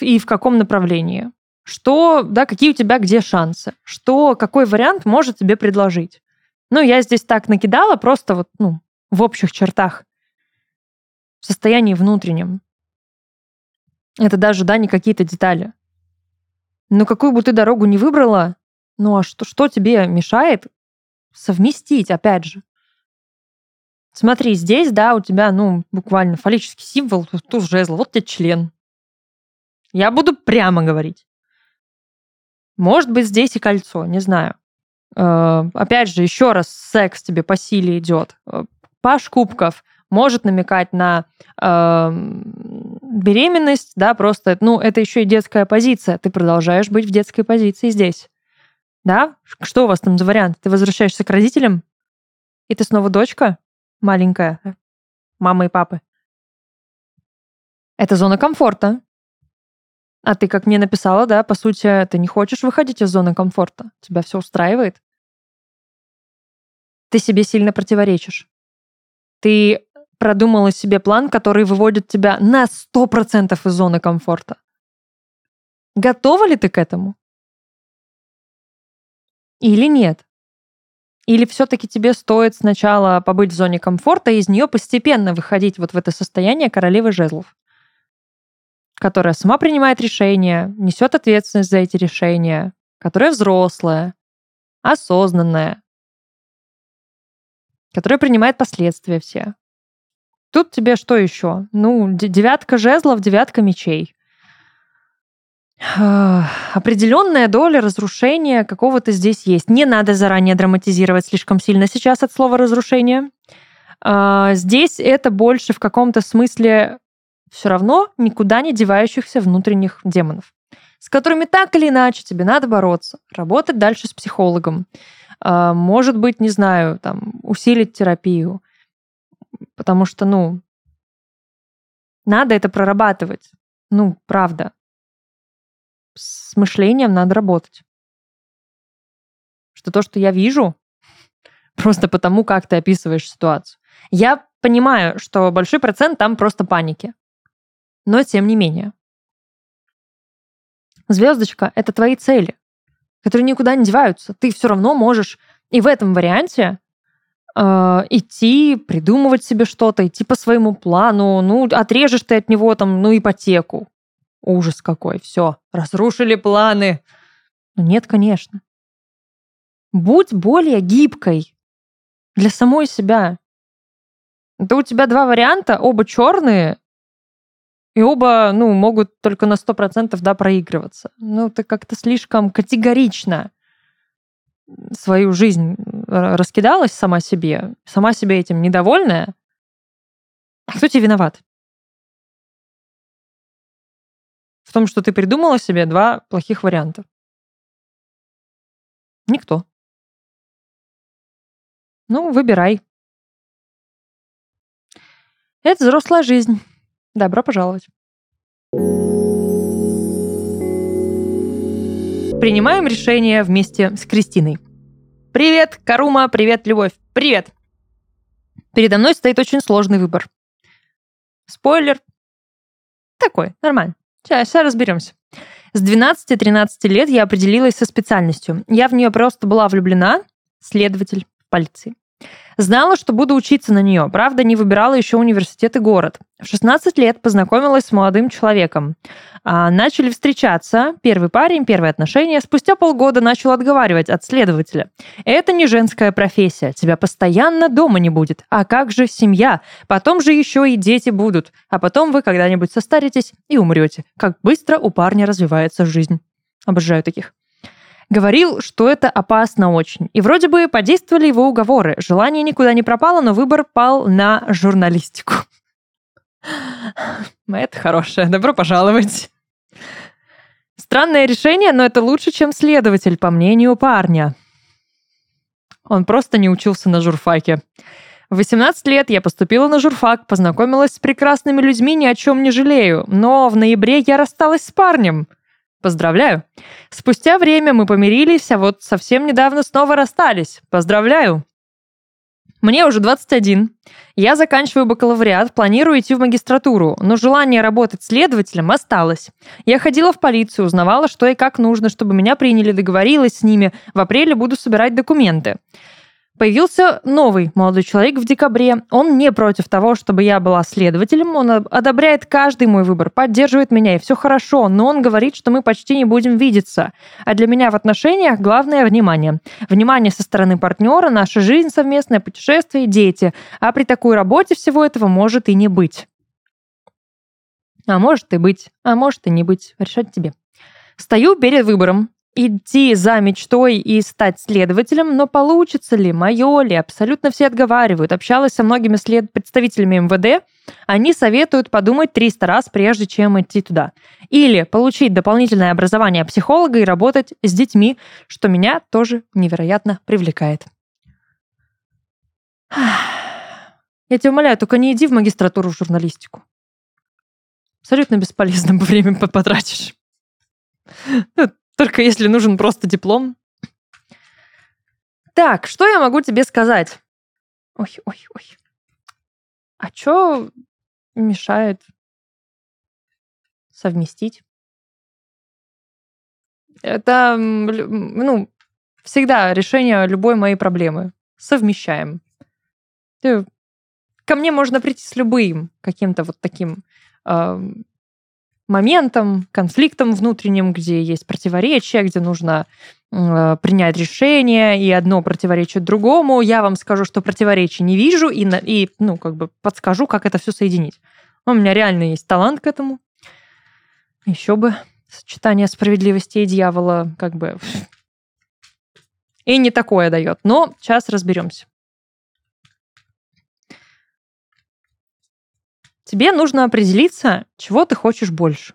И в каком направлении что, да, какие у тебя где шансы, что, какой вариант может тебе предложить. Ну, я здесь так накидала, просто вот, ну, в общих чертах, в состоянии внутреннем. Это даже, да, не какие-то детали. Но какую бы ты дорогу не выбрала, ну а что, что тебе мешает совместить, опять же? Смотри, здесь, да, у тебя, ну, буквально фаллический символ, туз жезла, вот тебе член. Я буду прямо говорить. Может быть, здесь и кольцо, не знаю. Э, опять же, еще раз, секс тебе по силе идет. Э, паш кубков. может намекать на э, беременность, да, просто, ну, это еще и детская позиция. Ты продолжаешь быть в детской позиции здесь. Да? Что у вас там за вариант? Ты возвращаешься к родителям, и ты снова дочка маленькая, мамы и папы. Это зона комфорта. А ты, как мне написала, да, по сути, ты не хочешь выходить из зоны комфорта. Тебя все устраивает. Ты себе сильно противоречишь. Ты продумала себе план, который выводит тебя на 100% из зоны комфорта. Готова ли ты к этому? Или нет? Или все-таки тебе стоит сначала побыть в зоне комфорта и из нее постепенно выходить вот в это состояние королевы жезлов, которая сама принимает решения, несет ответственность за эти решения, которая взрослая, осознанная, которая принимает последствия все. Тут тебе что еще? Ну, девятка жезлов, девятка мечей определенная доля разрушения какого-то здесь есть. Не надо заранее драматизировать слишком сильно сейчас от слова разрушение. А, здесь это больше в каком-то смысле все равно никуда не девающихся внутренних демонов, с которыми так или иначе тебе надо бороться, работать дальше с психологом, а, может быть, не знаю, там, усилить терапию, потому что, ну, надо это прорабатывать. Ну, правда с мышлением надо работать. Что то, что я вижу, (laughs) просто потому, как ты описываешь ситуацию. Я понимаю, что большой процент там просто паники. Но тем не менее. Звездочка — это твои цели, которые никуда не деваются. Ты все равно можешь и в этом варианте идти, придумывать себе что-то, идти по своему плану. Ну, отрежешь ты от него там, ну, ипотеку. Ужас какой, все, разрушили планы. Но нет, конечно. Будь более гибкой для самой себя. Да у тебя два варианта, оба черные, и оба, ну, могут только на 100% да, проигрываться. Ну, ты как-то слишком категорично свою жизнь раскидалась сама себе, сама себе этим недовольная. А кто тебе виноват? в том, что ты придумала себе два плохих варианта? Никто. Ну, выбирай. Это взрослая жизнь. Добро пожаловать. Принимаем решение вместе с Кристиной. Привет, Карума, привет, Любовь, привет. Передо мной стоит очень сложный выбор. Спойлер. Такой, нормально. Сейчас, сейчас разберемся. С 12-13 лет я определилась со специальностью. Я в нее просто была влюблена, следователь полиции. Знала, что буду учиться на нее, правда, не выбирала еще университет и город. В 16 лет познакомилась с молодым человеком. А, начали встречаться, первый парень, первые отношения. Спустя полгода начал отговаривать от следователя. Это не женская профессия, тебя постоянно дома не будет. А как же семья? Потом же еще и дети будут. А потом вы когда-нибудь состаритесь и умрете. Как быстро у парня развивается жизнь. Обожаю таких. Говорил, что это опасно очень. И вроде бы подействовали его уговоры. Желание никуда не пропало, но выбор пал на журналистику. (laughs) Это хорошее. Добро пожаловать. Странное решение, но это лучше, чем следователь, по мнению парня. Он просто не учился на журфаке. В 18 лет я поступила на журфак, познакомилась с прекрасными людьми, ни о чем не жалею. Но в ноябре я рассталась с парнем – Поздравляю. Спустя время мы помирились, а вот совсем недавно снова расстались. Поздравляю. Мне уже 21. Я заканчиваю бакалавриат, планирую идти в магистратуру, но желание работать следователем осталось. Я ходила в полицию, узнавала, что и как нужно, чтобы меня приняли, договорилась с ними. В апреле буду собирать документы. Появился новый молодой человек в декабре. Он не против того, чтобы я была следователем. Он одобряет каждый мой выбор, поддерживает меня, и все хорошо. Но он говорит, что мы почти не будем видеться. А для меня в отношениях главное внимание. Внимание со стороны партнера, наша жизнь совместное, путешествие, дети. А при такой работе всего этого может и не быть. А может и быть, а может и не быть. Решать тебе. Стою перед выбором. Идти за мечтой и стать следователем, но получится ли, мое ли, абсолютно все отговаривают. Общалась со многими след... представителями МВД, они советуют подумать 300 раз, прежде чем идти туда. Или получить дополнительное образование психолога и работать с детьми, что меня тоже невероятно привлекает. Я тебя умоляю, только не иди в магистратуру в журналистику. Абсолютно бесполезно (laughs) время потратишь. Ну, только если нужен просто диплом. Так, что я могу тебе сказать? Ой, ой, ой. А что мешает совместить? Это, ну, всегда решение любой моей проблемы. Совмещаем. Ко мне можно прийти с любым каким-то вот таким моментом, конфликтом внутренним, где есть противоречия, где нужно э, принять решение, и одно противоречит другому. Я вам скажу, что противоречий не вижу, и, и ну, как бы подскажу, как это все соединить. У меня реально есть талант к этому. Еще бы сочетание справедливости и дьявола как бы (laughs) и не такое дает. Но сейчас разберемся. Тебе нужно определиться, чего ты хочешь больше.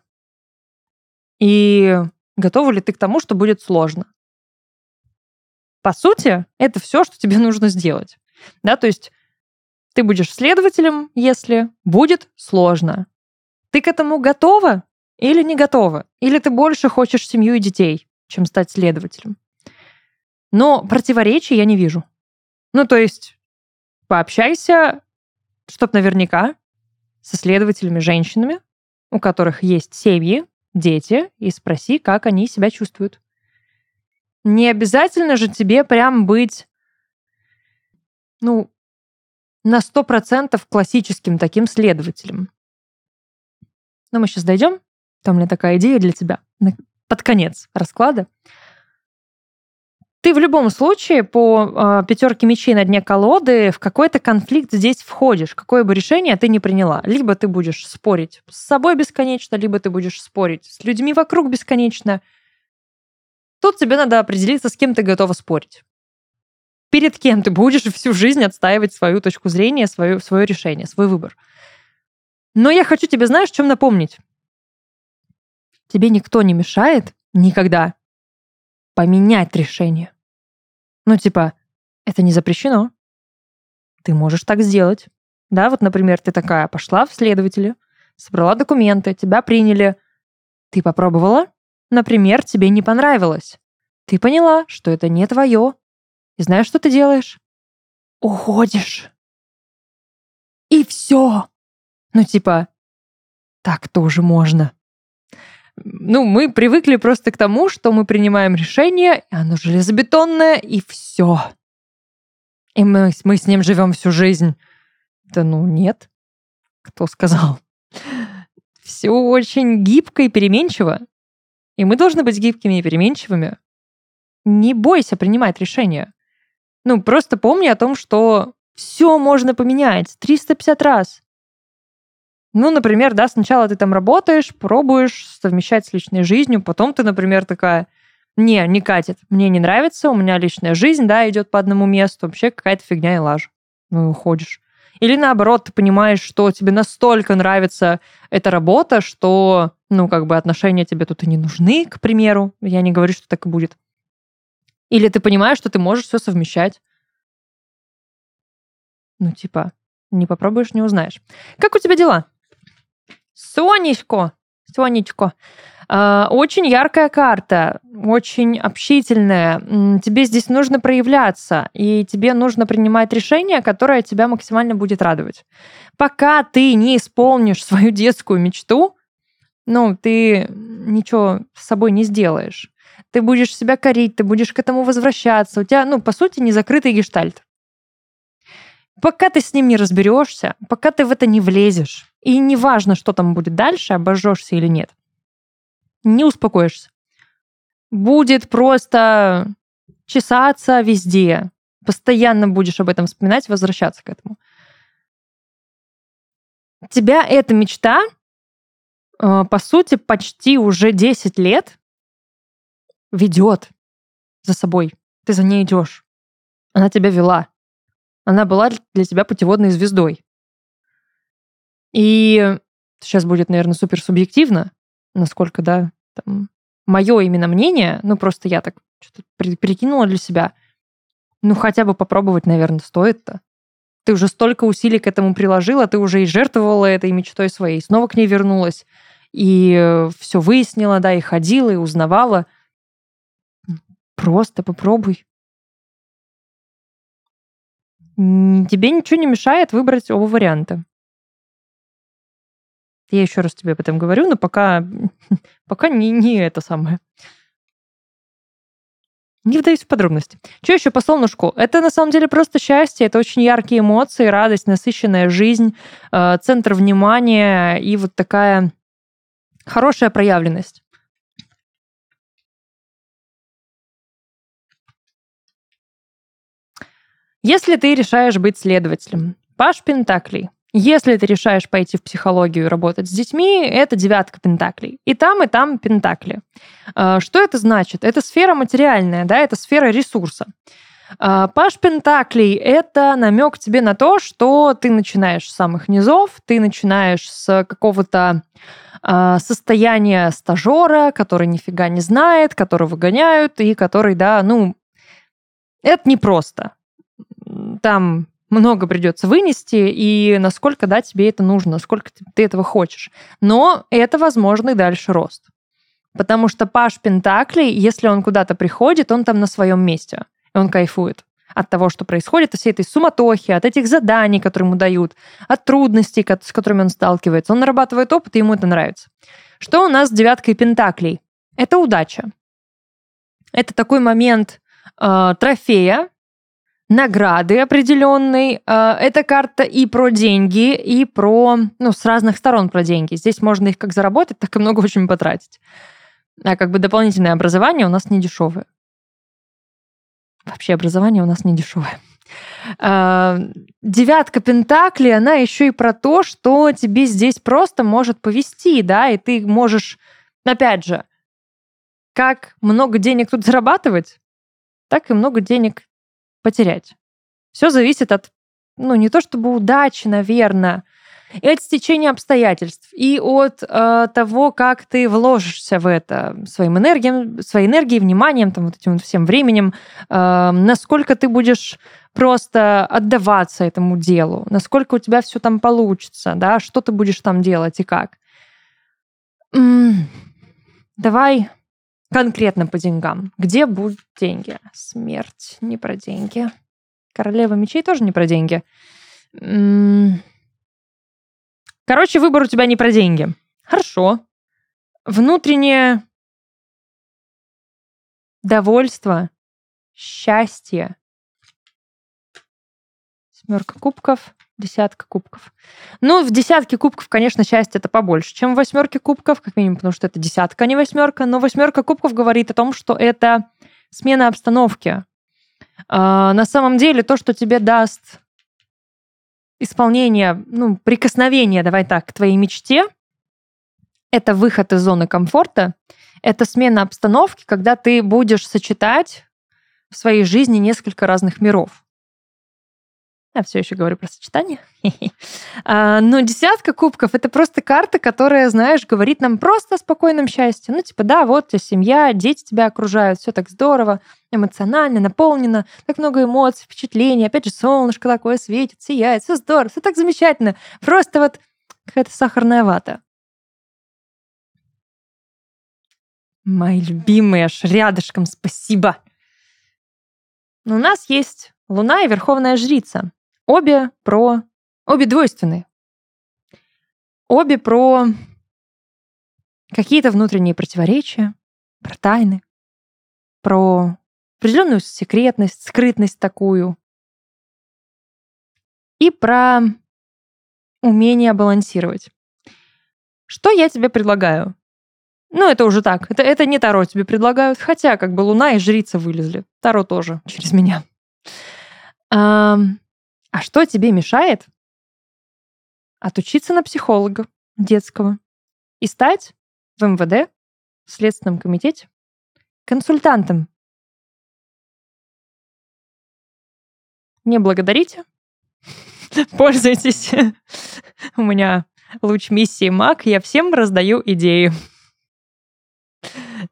И готова ли ты к тому, что будет сложно. По сути, это все, что тебе (laughs) нужно сделать. Да, то есть ты будешь следователем, если будет сложно. Ты к этому готова или не готова? Или ты больше хочешь семью и детей, чем стать следователем? Но противоречий я не вижу. Ну, то есть пообщайся, чтоб наверняка, со следователями женщинами, у которых есть семьи, дети, и спроси, как они себя чувствуют. Не обязательно же тебе прям быть, ну, на сто процентов классическим таким следователем. Но мы сейчас дойдем. Там у меня такая идея для тебя под конец расклада. Ты в любом случае по э, а, пятерке мечей на дне колоды в какой-то конфликт здесь входишь, какое бы решение ты ни приняла. Либо ты будешь спорить с собой бесконечно, либо ты будешь спорить с людьми вокруг бесконечно. Тут тебе надо определиться, с кем ты готова спорить. Перед кем ты будешь всю жизнь отстаивать свою точку зрения, свое, свое решение, свой выбор. Но я хочу тебе, знаешь, чем напомнить? Тебе никто не мешает никогда поменять решение. Ну, типа, это не запрещено. Ты можешь так сделать. Да, вот, например, ты такая пошла в следователи, собрала документы, тебя приняли. Ты попробовала? Например, тебе не понравилось. Ты поняла, что это не твое. И знаешь, что ты делаешь? Уходишь. И все. Ну, типа, так тоже можно ну, мы привыкли просто к тому, что мы принимаем решение, и оно железобетонное, и все. И мы, мы с ним живем всю жизнь. Да ну нет. Кто сказал? Все очень гибко и переменчиво. И мы должны быть гибкими и переменчивыми. Не бойся принимать решения. Ну, просто помни о том, что все можно поменять 350 раз. Ну, например, да, сначала ты там работаешь, пробуешь совмещать с личной жизнью, потом ты, например, такая, не, не катит, мне не нравится, у меня личная жизнь, да, идет по одному месту, вообще какая-то фигня и лажа. Ну, уходишь. Или наоборот, ты понимаешь, что тебе настолько нравится эта работа, что, ну, как бы отношения тебе тут и не нужны, к примеру. Я не говорю, что так и будет. Или ты понимаешь, что ты можешь все совмещать. Ну, типа, не попробуешь, не узнаешь. Как у тебя дела? Сонечко, Сонечко, а, очень яркая карта, очень общительная. Тебе здесь нужно проявляться, и тебе нужно принимать решение, которое тебя максимально будет радовать. Пока ты не исполнишь свою детскую мечту, ну, ты ничего с собой не сделаешь. Ты будешь себя корить, ты будешь к этому возвращаться. У тебя, ну, по сути, не закрытый гештальт. Пока ты с ним не разберешься, пока ты в это не влезешь, и неважно, что там будет дальше, обожжешься или нет, не успокоишься. Будет просто чесаться везде. Постоянно будешь об этом вспоминать, возвращаться к этому. Тебя эта мечта, э, по сути, почти уже 10 лет ведет за собой. Ты за ней идешь. Она тебя вела. Она была для тебя путеводной звездой. И сейчас будет, наверное, супер субъективно, насколько, да, там, мое именно мнение, ну, просто я так что-то прикинула для себя, ну, хотя бы попробовать, наверное, стоит-то. Ты уже столько усилий к этому приложила, ты уже и жертвовала этой мечтой своей, снова к ней вернулась, и э, все выяснила, да, и ходила, и узнавала. Просто попробуй. Тебе ничего не мешает выбрать оба варианта. Я еще раз тебе об этом говорю, но пока, (laughs) пока не, не это самое. Не вдаюсь в подробности. Что еще по солнышку? Это на самом деле просто счастье, это очень яркие эмоции, радость, насыщенная жизнь, э, центр внимания и вот такая хорошая проявленность. Если ты решаешь быть следователем, Паш Пентаклей, если ты решаешь пойти в психологию и работать с детьми, это девятка пентаклей. И там, и там пентакли. А, что это значит? Это сфера материальная, да, это сфера ресурса. А, Паш Пентаклей – это намек тебе на то, что ты начинаешь с самых низов, ты начинаешь с какого-то а, состояния стажера, который нифига не знает, которого выгоняют, и который, да, ну, это непросто. Там много придется вынести, и насколько, да, тебе это нужно, насколько ты этого хочешь. Но это возможный дальше рост. Потому что Паш Пентакли, если он куда-то приходит, он там на своем месте, и он кайфует от того, что происходит, от всей этой суматохи, от этих заданий, которые ему дают, от трудностей, с которыми он сталкивается. Он нарабатывает опыт, и ему это нравится. Что у нас с девяткой пентаклей? Это удача. Это такой момент э, трофея, награды определенной. Э, эта карта и про деньги, и про, ну, с разных сторон про деньги. Здесь можно их как заработать, так и много очень потратить. А как бы дополнительное образование у нас не дешевое. Вообще образование у нас не дешевое. Э, девятка Пентакли, она еще и про то, что тебе здесь просто может повести, да, и ты можешь, опять же, как много денег тут зарабатывать, так и много денег потерять. Все зависит от, ну, не то чтобы удачи, наверное, и от стечения обстоятельств, и от э, того, как ты вложишься в это своим энергием, своей энергией, вниманием, там, вот этим вот всем временем, э, насколько ты будешь просто отдаваться этому делу, насколько у тебя все там получится, да, что ты будешь там делать и как. М-м, давай Конкретно по деньгам. Где будут деньги? Смерть. Не про деньги. Королева мечей тоже не про деньги. Короче, выбор у тебя не про деньги. Хорошо. Внутреннее довольство, счастье. Семерка кубков десятка кубков. Ну, в десятке кубков, конечно, счастье это побольше, чем в восьмерке кубков, как минимум, потому что это десятка, а не восьмерка. Но восьмерка кубков говорит о том, что это смена обстановки. А, на самом деле, то, что тебе даст исполнение, ну, прикосновение, давай так, к твоей мечте, это выход из зоны комфорта, это смена обстановки, когда ты будешь сочетать в своей жизни несколько разных миров. Я все еще говорю про сочетание. (laughs) А, но десятка кубков это просто карта, которая, знаешь, говорит нам просто о спокойном счастье. Ну, типа, да, вот у семья, дети тебя окружают, все так здорово, эмоционально, наполнено, так много эмоций, впечатлений. Опять же, солнышко такое светит, сияет, все здорово, все так замечательно. Просто вот какая-то сахарная вата. Мои любимые, аж рядышком, спасибо. Но у нас есть Луна и Верховная Жрица. Обе про... Обе двойственные. Обе про какие-то внутренние противоречия, про тайны, про определенную секретность, скрытность такую. И про умение балансировать. Что я тебе предлагаю? Ну, это уже так. Это, это не Таро тебе предлагают, хотя как бы Луна и Жрица вылезли. Таро тоже через меня. А что тебе мешает отучиться на психолога детского и стать в МВД, в Следственном комитете, консультантом. Не благодарите. (laughs) Пользуйтесь. У меня луч миссии Мак. Я всем раздаю идеи.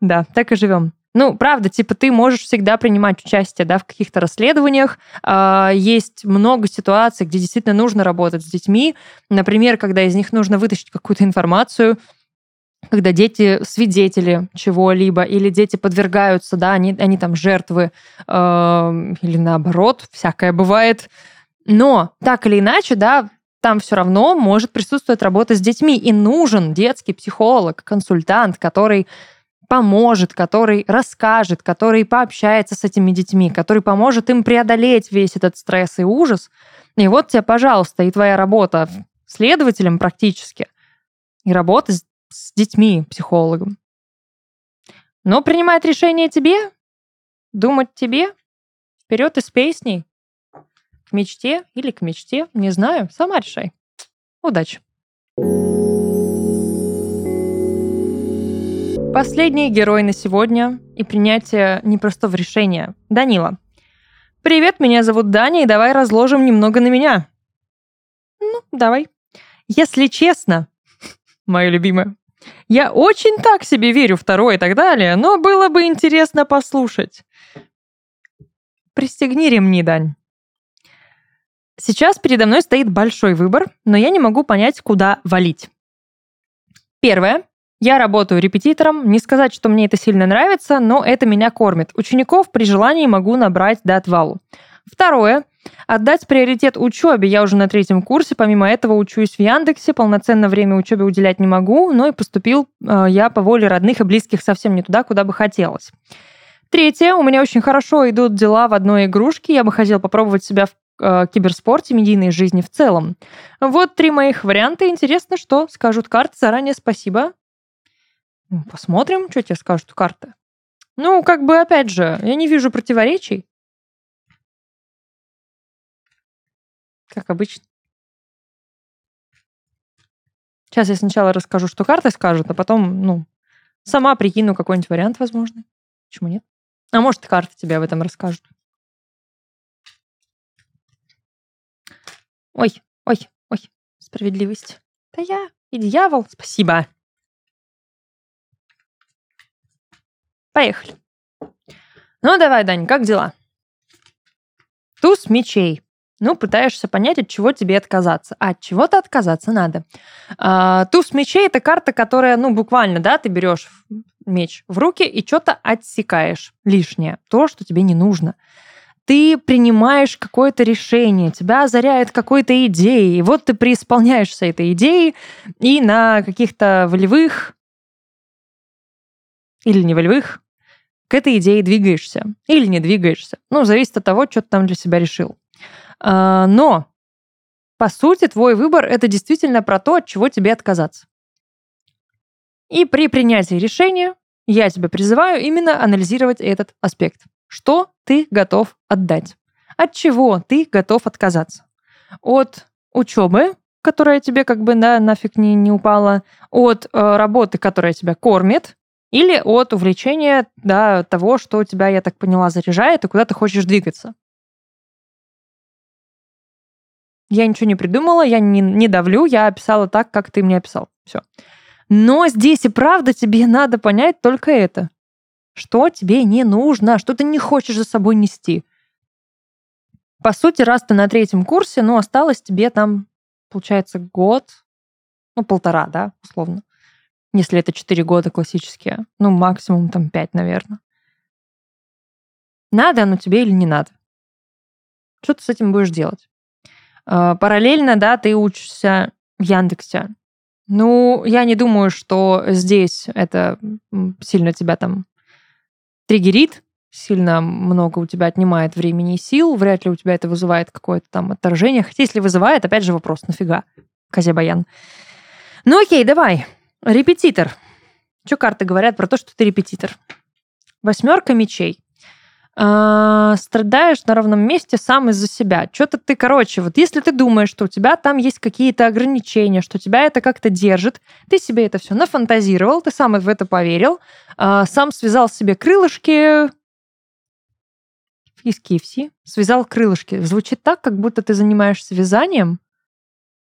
Да, так и живем. Ну, правда, типа ты можешь всегда принимать участие, да, в каких-то расследованиях. А, есть много ситуаций, где действительно нужно работать с детьми. Например, когда из них нужно вытащить какую-то информацию, когда дети свидетели чего-либо, или дети подвергаются, да, они, они там жертвы, э, или наоборот, всякое бывает. Но так или иначе, да, там все равно может присутствовать работа с детьми, и нужен детский психолог, консультант, который поможет, который расскажет, который пообщается с этими детьми, который поможет им преодолеть весь этот стресс и ужас. И вот тебе, пожалуйста, и твоя работа следователем практически, и работа с, с детьми, психологом. Но принимать решение тебе, думать тебе, вперед из песней, к мечте или к мечте, не знаю, сама решай. Удачи! Последний герой на сегодня и принятие непростого решения. Данила. Привет, меня зовут Даня, и давай разложим немного на меня. Ну, давай. Если честно, (laughs) мое любимое, я очень так себе верю второе и так далее, но было бы интересно послушать. Пристегни ремни, Дань. Сейчас передо мной стоит большой выбор, но я не могу понять, куда валить. Первое. Я работаю репетитором. Не сказать, что мне это сильно нравится, но это меня кормит. Учеников при желании могу набрать до отвалу. Второе. Отдать приоритет учебе. Я уже на третьем курсе. Помимо этого учусь в Яндексе. Полноценное время учебе уделять не могу. Но и поступил э, я по воле родных и близких совсем не туда, куда бы хотелось. Третье. У меня очень хорошо идут дела в одной игрушке. Я бы хотела попробовать себя в э, киберспорте, медийной жизни в целом. Вот три моих варианта. Интересно, что скажут карты. Заранее спасибо. Посмотрим, что тебе скажут карты. Ну, как бы, опять же, я не вижу противоречий. Как обычно. Сейчас я сначала расскажу, что карты скажут, а потом, ну, сама прикину какой-нибудь вариант возможный. Почему нет? А может, карты тебе об этом расскажут. Ой, ой, ой, справедливость. Да я и дьявол, спасибо. Поехали. Ну, давай, Дань, как дела? Туз мечей. Ну, пытаешься понять, от чего тебе отказаться. А от чего-то отказаться надо. А, туз мечей – это карта, которая, ну, буквально, да, ты берешь меч в руки и что-то отсекаешь лишнее, то, что тебе не нужно. Ты принимаешь какое-то решение, тебя озаряет какой-то идеей, и вот ты преисполняешься этой идеей, и на каких-то волевых или не волевых к этой идее двигаешься или не двигаешься. Ну, зависит от того, что ты там для себя решил. А, но, по сути, твой выбор — это действительно про то, от чего тебе отказаться. И при принятии решения я тебя призываю именно анализировать этот аспект. Что ты готов отдать? От чего ты готов отказаться? От учебы, которая тебе как бы да, нафиг не, не упала, от э, работы, которая тебя кормит, или от увлечения да, того, что тебя, я так поняла, заряжает, и куда ты хочешь двигаться. Я ничего не придумала, я не, не давлю, я описала так, как ты мне описал. Все. Но здесь и правда тебе надо понять только это. Что тебе не нужно, что ты не хочешь за собой нести. По сути, раз ты на третьем курсе, ну, осталось тебе там, получается, год, ну, полтора, да, условно если это 4 года классические. Ну, максимум там 5, наверное. Надо оно тебе или не надо? Что ты с этим будешь делать? А, параллельно, да, ты учишься в Яндексе. Ну, я не думаю, что здесь это сильно тебя там триггерит, сильно много у тебя отнимает времени и сил, вряд ли у тебя это вызывает какое-то там отторжение. Хотя если вызывает, опять же вопрос, нафига, Козе Баян. Ну окей, давай. Репетитор. Что карты говорят про то, что ты репетитор? Восьмерка мечей. э, страдаешь на ровном месте сам из-за себя. Что-то ты, короче, вот если ты думаешь, что у тебя там есть какие-то ограничения, что тебя это как-то держит, ты себе это все нафантазировал, ты сам в это поверил, э, сам связал себе крылышки, из KFC, связал крылышки. Звучит так, как будто ты занимаешься вязанием,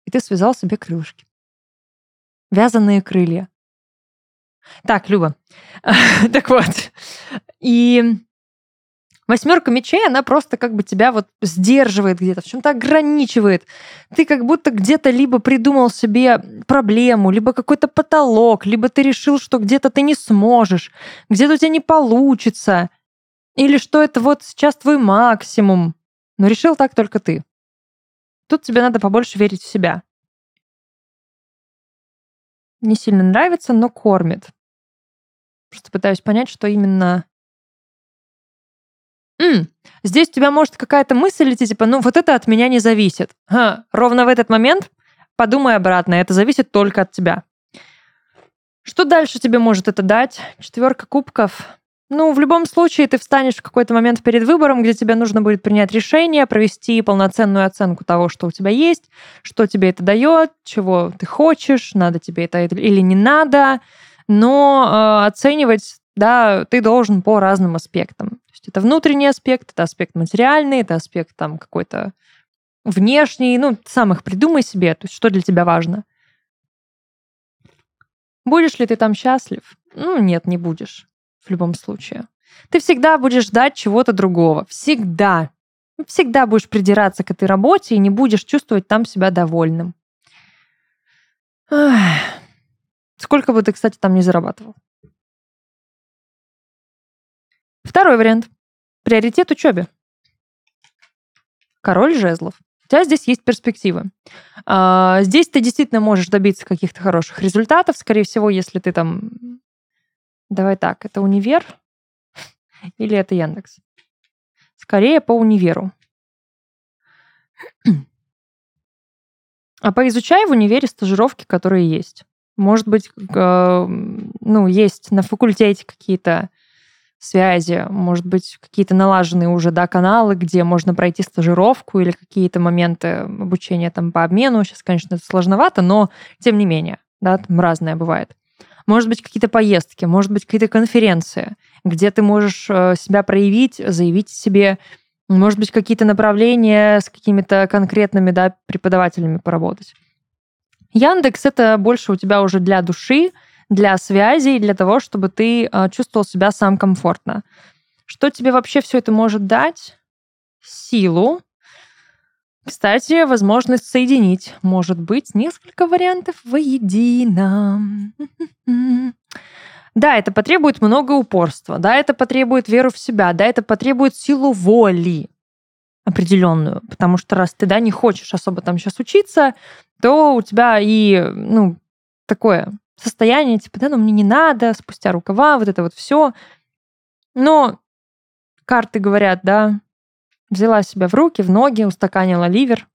и ты связал себе крылышки. Вязаные крылья. Так, Люба. (laughs) так вот. И восьмерка мечей, она просто как бы тебя вот сдерживает где-то, в чем-то ограничивает. Ты как будто где-то либо придумал себе проблему, либо какой-то потолок, либо ты решил, что где-то ты не сможешь, где-то у тебя не получится. Или что это вот сейчас твой максимум. Но решил так только ты. Тут тебе надо побольше верить в себя. Не сильно нравится, но кормит. Просто пытаюсь понять, что именно... М, здесь у тебя может какая-то мысль идти, типа, ну вот это от меня не зависит. Ха, ровно в этот момент подумай обратно, это зависит только от тебя. Что дальше тебе может это дать? Четверка кубков. Ну, в любом случае, ты встанешь в какой-то момент перед выбором, где тебе нужно будет принять решение, провести полноценную оценку того, что у тебя есть, что тебе это дает, чего ты хочешь, надо тебе это или не надо. Но э, оценивать, да, ты должен по разным аспектам. То есть это внутренний аспект, это аспект материальный, это аспект там какой-то внешний. Ну, сам их придумай себе, то есть что для тебя важно. Будешь ли ты там счастлив? Ну, нет, не будешь в любом случае. Ты всегда будешь ждать чего-то другого. Всегда. Всегда будешь придираться к этой работе и не будешь чувствовать там себя довольным. Ах. Сколько бы ты, кстати, там не зарабатывал. Второй вариант. Приоритет учебе. Король жезлов. У тебя здесь есть перспективы. А, здесь ты действительно можешь добиться каких-то хороших результатов. Скорее всего, если ты там Давай так, это универ или это Яндекс? Скорее по универу. А поизучай в универе стажировки, которые есть. Может быть, э, ну, есть на факультете какие-то связи, может быть, какие-то налаженные уже, да, каналы, где можно пройти стажировку или какие-то моменты обучения там по обмену. Сейчас, конечно, это сложновато, но тем не менее, да, там разное бывает. Может быть, какие-то поездки, может быть, какие-то конференции, где ты можешь э, себя проявить, заявить себе, может быть, какие-то направления с какими-то конкретными да, преподавателями поработать. Яндекс — это больше у тебя уже для души, для связей, для того, чтобы ты э, чувствовал себя сам комфортно. Что тебе вообще все это может дать? Силу, кстати, возможность соединить. Может быть, несколько вариантов воедино. (laughs) Да, это потребует много упорства, да, это потребует веру в себя, да, это потребует силу воли определенную, потому что раз ты, да, не хочешь особо там сейчас учиться, то у тебя и, ну, такое состояние, типа, да, ну мне не надо, спустя рукава, вот это вот все. Но карты говорят, да, взяла себя в руки, в ноги, устаканила ливер,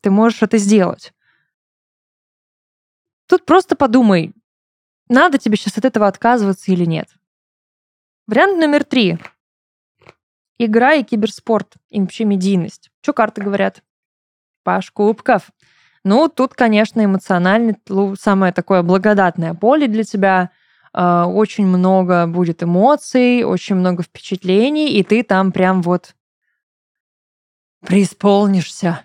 ты можешь это сделать. Тут просто подумай, надо тебе сейчас от этого отказываться или нет. Вариант номер три. Игра и киберспорт, и вообще медийность. Что карты говорят? Паш Кубков. Ну, тут, конечно, эмоционально самое такое благодатное поле для тебя. А, очень много будет эмоций, очень много впечатлений, и ты там прям вот преисполнишься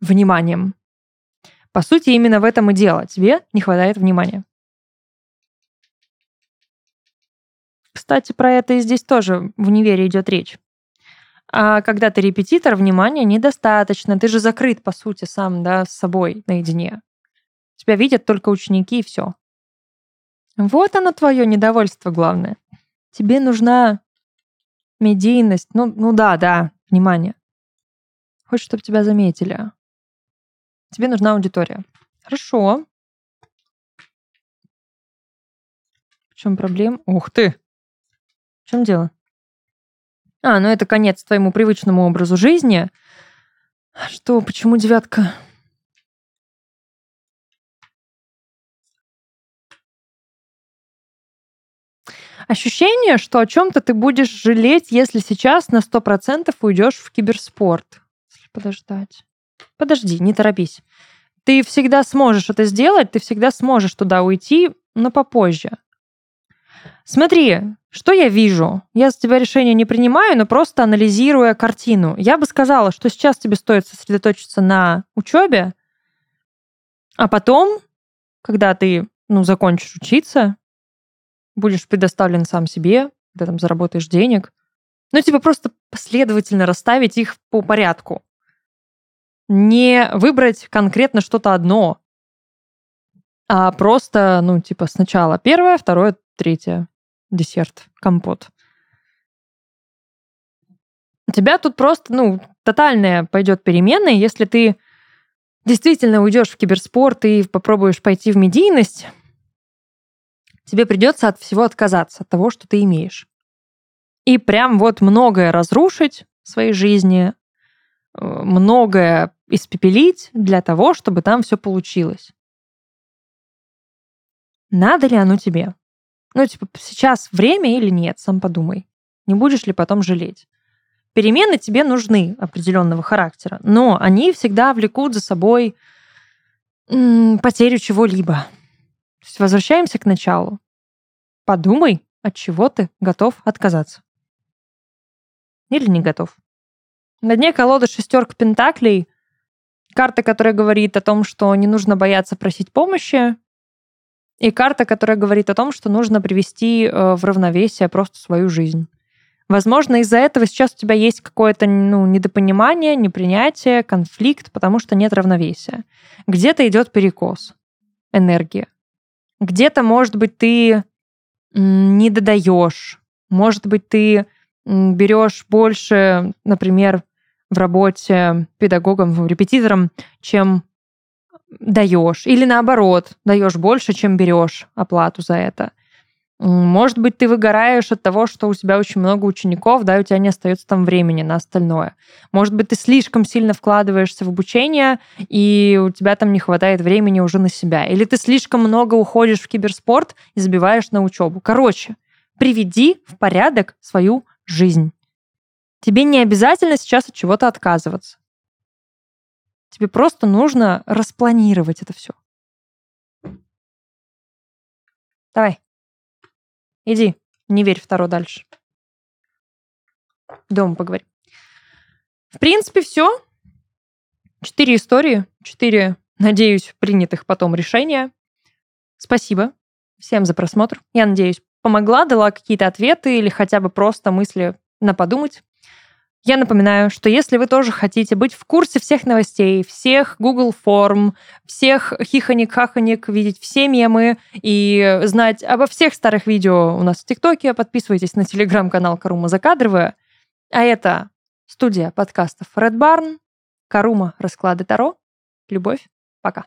вниманием. По сути, именно в этом и дело. Тебе не хватает внимания. Кстати, про это и здесь тоже в универе идет речь. А когда ты репетитор, внимания недостаточно. Ты же закрыт, по сути, сам, да, с собой наедине. Тебя видят только ученики и все. Вот оно твое недовольство главное. Тебе нужна медийность. Ну, ну да, да, внимание. Хочешь, чтобы тебя заметили. Тебе нужна аудитория. Хорошо. В чем проблема? Ух ты! В чем дело? А, ну это конец твоему привычному образу жизни. Что, почему девятка? Ощущение, что о чем-то ты будешь жалеть, если сейчас на 100% уйдешь в киберспорт. Подождать. Подожди, не торопись. Ты всегда сможешь это сделать, ты всегда сможешь туда уйти, но попозже. Смотри, что я вижу? Я за тебя решение не принимаю, но просто анализируя картину. Я бы сказала, что сейчас тебе стоит сосредоточиться на учебе, а потом, когда ты ну, закончишь учиться, будешь предоставлен сам себе, когда там заработаешь денег, ну, типа просто последовательно расставить их по порядку. Не выбрать конкретно что-то одно, а просто, ну, типа сначала первое, второе, третье десерт, компот. У тебя тут просто, ну, тотальная пойдет переменная, если ты действительно уйдешь в киберспорт и попробуешь пойти в медийность, тебе придется от всего отказаться, от того, что ты имеешь. И прям вот многое разрушить в своей жизни, многое испепелить для того, чтобы там все получилось. Надо ли оно тебе? Ну, типа, сейчас время или нет, сам подумай. Не будешь ли потом жалеть? Перемены тебе нужны определенного характера, но они всегда влекут за собой потерю чего-либо. То есть возвращаемся к началу. Подумай, от чего ты готов отказаться. Или не готов. На дне колоды шестерка пентаклей, карта, которая говорит о том, что не нужно бояться просить помощи, и карта, которая говорит о том, что нужно привести э, в равновесие просто свою жизнь. Возможно, из-за этого сейчас у тебя есть какое-то ну, недопонимание, непринятие, конфликт, потому что нет равновесия. Где-то идет перекос энергии. Где-то, может быть, ты не додаешь. Может быть, ты берешь больше, например, в работе педагогом, репетитором, чем даешь. Или наоборот, даешь больше, чем берешь оплату за это. Может быть, ты выгораешь от того, что у тебя очень много учеников, да, и у тебя не остается там времени на остальное. Может быть, ты слишком сильно вкладываешься в обучение, и у тебя там не хватает времени уже на себя. Или ты слишком много уходишь в киберспорт и забиваешь на учебу. Короче, приведи в порядок свою жизнь. Тебе не обязательно сейчас от чего-то отказываться. Тебе просто нужно распланировать это все. Давай. Иди, не верь второ дальше. Дома поговорим. В принципе, все. Четыре истории, четыре, надеюсь, принятых потом решения. Спасибо всем за просмотр. Я надеюсь, помогла, дала какие-то ответы или хотя бы просто мысли на подумать. Я напоминаю, что если вы тоже хотите быть в курсе всех новостей, всех Google форм, всех хихоник-хахоник, видеть все мемы и знать обо всех старых видео у нас в ТикТоке, подписывайтесь на телеграм-канал Карума Закадровая. А это студия подкастов Red Barn, Карума Расклады Таро. Любовь. Пока.